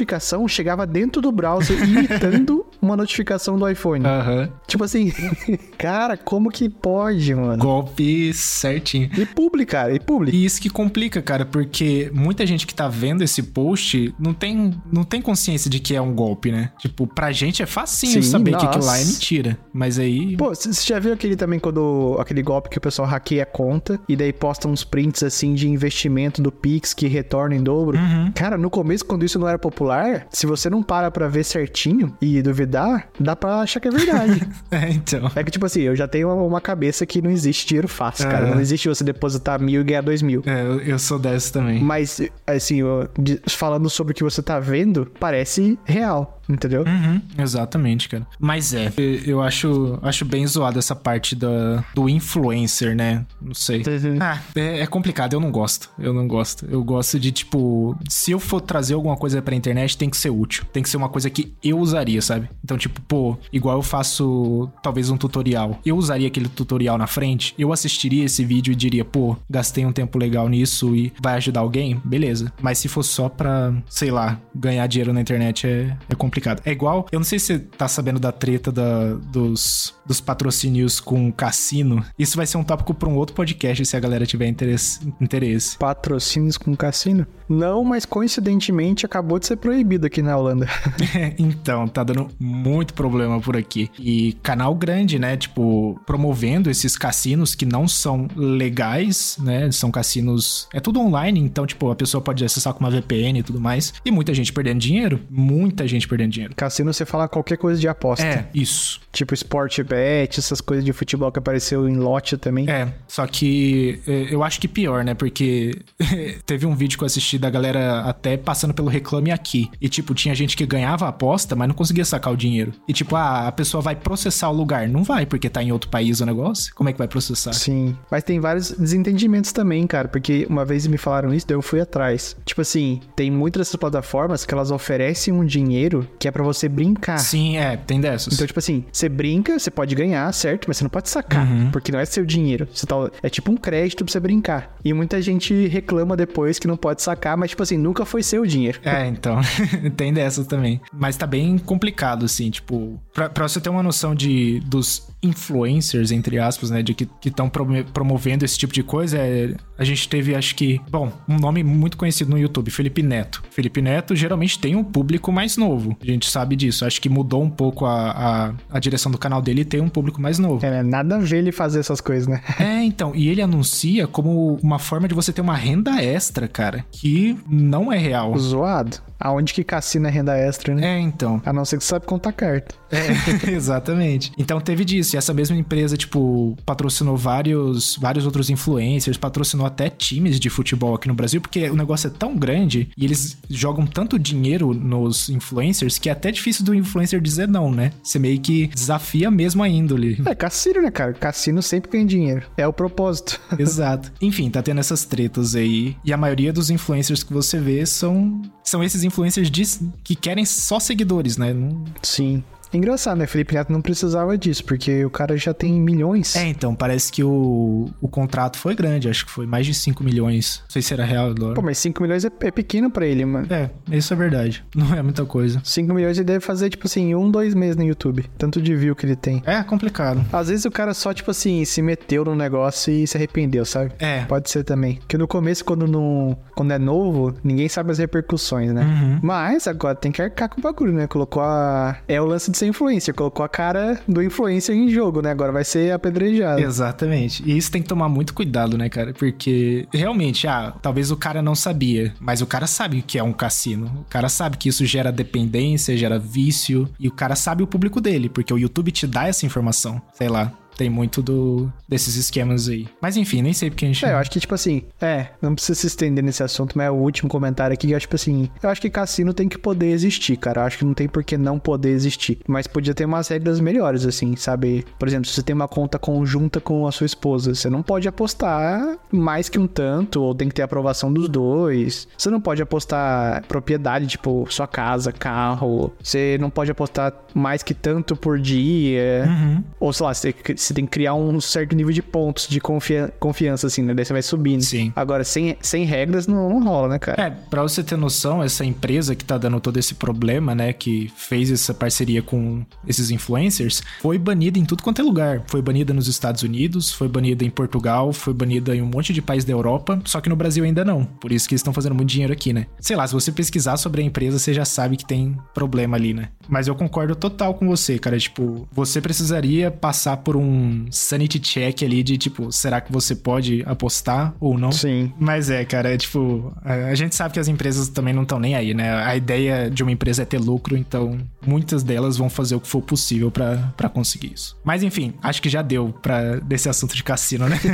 chegava dentro do browser imitando uma notificação do iPhone. Aham. Tipo assim, cara, como que pode, mano? Golpe certinho. E publi, cara, e publi. E isso que complica, cara, porque muita gente que tá vendo esse post não tem, não tem consciência de que é um golpe, né? Tipo, pra gente é facinho Sim, saber nossa. que aquilo lá é mentira. Mas aí. Pô, você já viu aquele também quando. aquele golpe que o pessoal hackeia a conta e daí posta uns prints assim de investimento do Pix que retorna em dobro? Uhum. Cara, no começo, quando isso não era popular, se você não para pra ver certinho e duvidar, dá pra achar que é verdade. É, então. é que, tipo assim, eu já tenho uma, uma cabeça que não existe dinheiro fácil, cara. Não existe você depositar mil e ganhar dois mil. É, eu, eu sou dessa também. Mas, assim, eu- de- falando sobre o que você tá vendo, parece real. Entendeu? Uhum, exatamente, cara. Mas é, eu acho, acho bem zoado essa parte da, do influencer, né? Não sei. Uhum. Ah, é, é, complicado, eu não gosto. Eu não gosto. Eu gosto de, tipo, se eu for trazer alguma coisa pra internet, tem que ser útil. Tem que ser uma coisa que eu usaria, sabe? Então, tipo, pô, igual eu faço talvez um tutorial. Eu usaria aquele tutorial na frente, eu assistiria esse vídeo e diria, pô, gastei um tempo legal nisso e vai ajudar alguém? Beleza. Mas se for só pra, sei lá, ganhar dinheiro na internet é, é complicado. É igual, eu não sei se você tá sabendo da treta da, dos, dos patrocínios com cassino. Isso vai ser um tópico pra um outro podcast se a galera tiver interesse. interesse. Patrocínios com cassino? Não, mas coincidentemente acabou de ser proibido aqui na Holanda. então, tá dando muito problema por aqui. E canal grande, né? Tipo, promovendo esses cassinos que não são legais, né? São cassinos. É tudo online, então, tipo, a pessoa pode acessar com uma VPN e tudo mais. E muita gente perdendo dinheiro. Muita gente perdendo dinheiro. Cassino você fala qualquer coisa de aposta. É, isso. Tipo Sportbet, essas coisas de futebol que apareceu em lote também. É, só que é, eu acho que pior, né? Porque teve um vídeo que eu assisti da galera até passando pelo Reclame Aqui. E, tipo, tinha gente que ganhava a aposta, mas não conseguia sacar o dinheiro. E, tipo, ah, a pessoa vai processar o lugar. Não vai, porque tá em outro país o negócio. Como é que vai processar? Sim. Mas tem vários desentendimentos também, cara. Porque uma vez me falaram isso, daí eu fui atrás. Tipo assim, tem muitas dessas plataformas que elas oferecem um dinheiro que é para você brincar. Sim, é, tem dessas. Então, tipo assim, você brinca, você pode ganhar, certo? Mas você não pode sacar, uhum. porque não é seu dinheiro. Você tá, é tipo um crédito pra você brincar. E muita gente reclama depois que não pode sacar, mas, tipo assim, nunca foi seu dinheiro. É, então, tem dessas também. Mas tá bem complicado, assim, tipo, pra, pra você ter uma noção de, dos influencers, entre aspas, né, de que estão promovendo esse tipo de coisa, é, a gente teve, acho que, bom, um nome muito conhecido no YouTube, Felipe Neto. Felipe Neto geralmente tem um público mais novo, a gente sabe disso. Acho que mudou um pouco a, a, a direção do canal dele e tem um público mais novo. É, né, nada a ver ele fazer essas coisas, né? É, então, e ele anuncia como uma forma de você ter uma renda extra, cara, que não é real. Zoado. Aonde que cassina é renda extra, né? É, então. A não ser que você sabe contar carta. É, exatamente. Então teve disso. E essa mesma empresa, tipo, patrocinou vários, vários outros influencers, patrocinou até times de futebol aqui no Brasil, porque o negócio é tão grande e eles jogam tanto dinheiro nos influencers que é até difícil do influencer dizer não, né? Você meio que desafia mesmo a índole. É, cassino, né, cara? Cassino sempre ganha dinheiro. É o propósito. Exato. Enfim, tá tendo essas tretas aí. E a maioria dos influencers que você vê são, são esses influencers de, que querem só seguidores, né? Não... Sim. Engraçado, né? Felipe Neto não precisava disso, porque o cara já tem milhões. É, então, parece que o, o contrato foi grande, acho que foi mais de 5 milhões. Não sei se era real agora. Pô, mas 5 milhões é, é pequeno para ele, mano. É, isso é verdade. Não é muita coisa. 5 milhões ele deve fazer, tipo assim, um, dois meses no YouTube. Tanto de view que ele tem. É complicado. Às vezes o cara só, tipo assim, se meteu no negócio e se arrependeu, sabe? É. Pode ser também. Porque no começo, quando não. Quando é novo, ninguém sabe as repercussões, né? Uhum. Mas agora tem que arcar com o bagulho, né? Colocou a. É o lance de ser influencer. Colocou a cara do influencer em jogo, né? Agora vai ser apedrejado. Exatamente. E isso tem que tomar muito cuidado, né, cara? Porque realmente, ah, talvez o cara não sabia, mas o cara sabe o que é um cassino. O cara sabe que isso gera dependência, gera vício, e o cara sabe o público dele, porque o YouTube te dá essa informação. Sei lá, tem muito do desses esquemas aí. Mas enfim, nem sei porque a gente. É, eu acho que, tipo assim, é, não precisa se estender nesse assunto, mas é o último comentário aqui, que é, tipo assim, eu acho que cassino tem que poder existir, cara. Eu acho que não tem por que não poder existir. Mas podia ter umas regras melhores, assim, sabe? Por exemplo, se você tem uma conta conjunta com a sua esposa, você não pode apostar mais que um tanto, ou tem que ter aprovação dos dois. Você não pode apostar propriedade, tipo, sua casa, carro. Você não pode apostar mais que tanto por dia. Uhum. Ou sei lá, você você tem que criar um certo nível de pontos de confia confiança, assim, né? Daí você vai subindo. Sim. Agora, sem, sem regras, não, não rola, né, cara? É, pra você ter noção, essa empresa que tá dando todo esse problema, né? Que fez essa parceria com esses influencers, foi banida em tudo quanto é lugar. Foi banida nos Estados Unidos, foi banida em Portugal, foi banida em um monte de países da Europa, só que no Brasil ainda não. Por isso que eles estão fazendo muito dinheiro aqui, né? Sei lá, se você pesquisar sobre a empresa, você já sabe que tem problema ali, né? Mas eu concordo total com você, cara. Tipo, você precisaria passar por um um sanity check ali de tipo, será que você pode apostar ou não? Sim. Mas é, cara, é tipo, a gente sabe que as empresas também não estão nem aí, né? A ideia de uma empresa é ter lucro, então muitas delas vão fazer o que for possível para conseguir isso. Mas enfim, acho que já deu para desse assunto de cassino, né?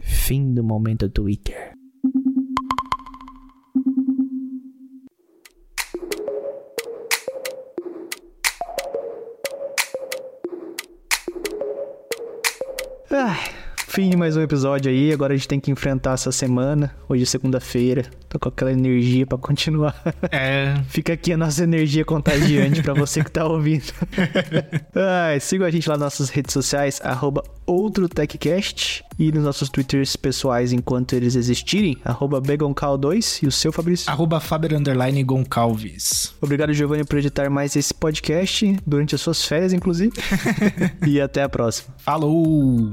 Fim do momento Twitter. 唉。Fim de mais um episódio aí. Agora a gente tem que enfrentar essa semana. Hoje é segunda-feira. Tô com aquela energia para continuar. É. Fica aqui a nossa energia contagiante para você que tá ouvindo. ah, siga a gente lá nas nossas redes sociais, arroba OutroTechCast e nos nossos twitters pessoais enquanto eles existirem, arroba BegonCal2 e o seu Fabrício. Arroba Faber Goncalves. Obrigado, Giovanni, por editar mais esse podcast durante as suas férias, inclusive. e até a próxima. Falou!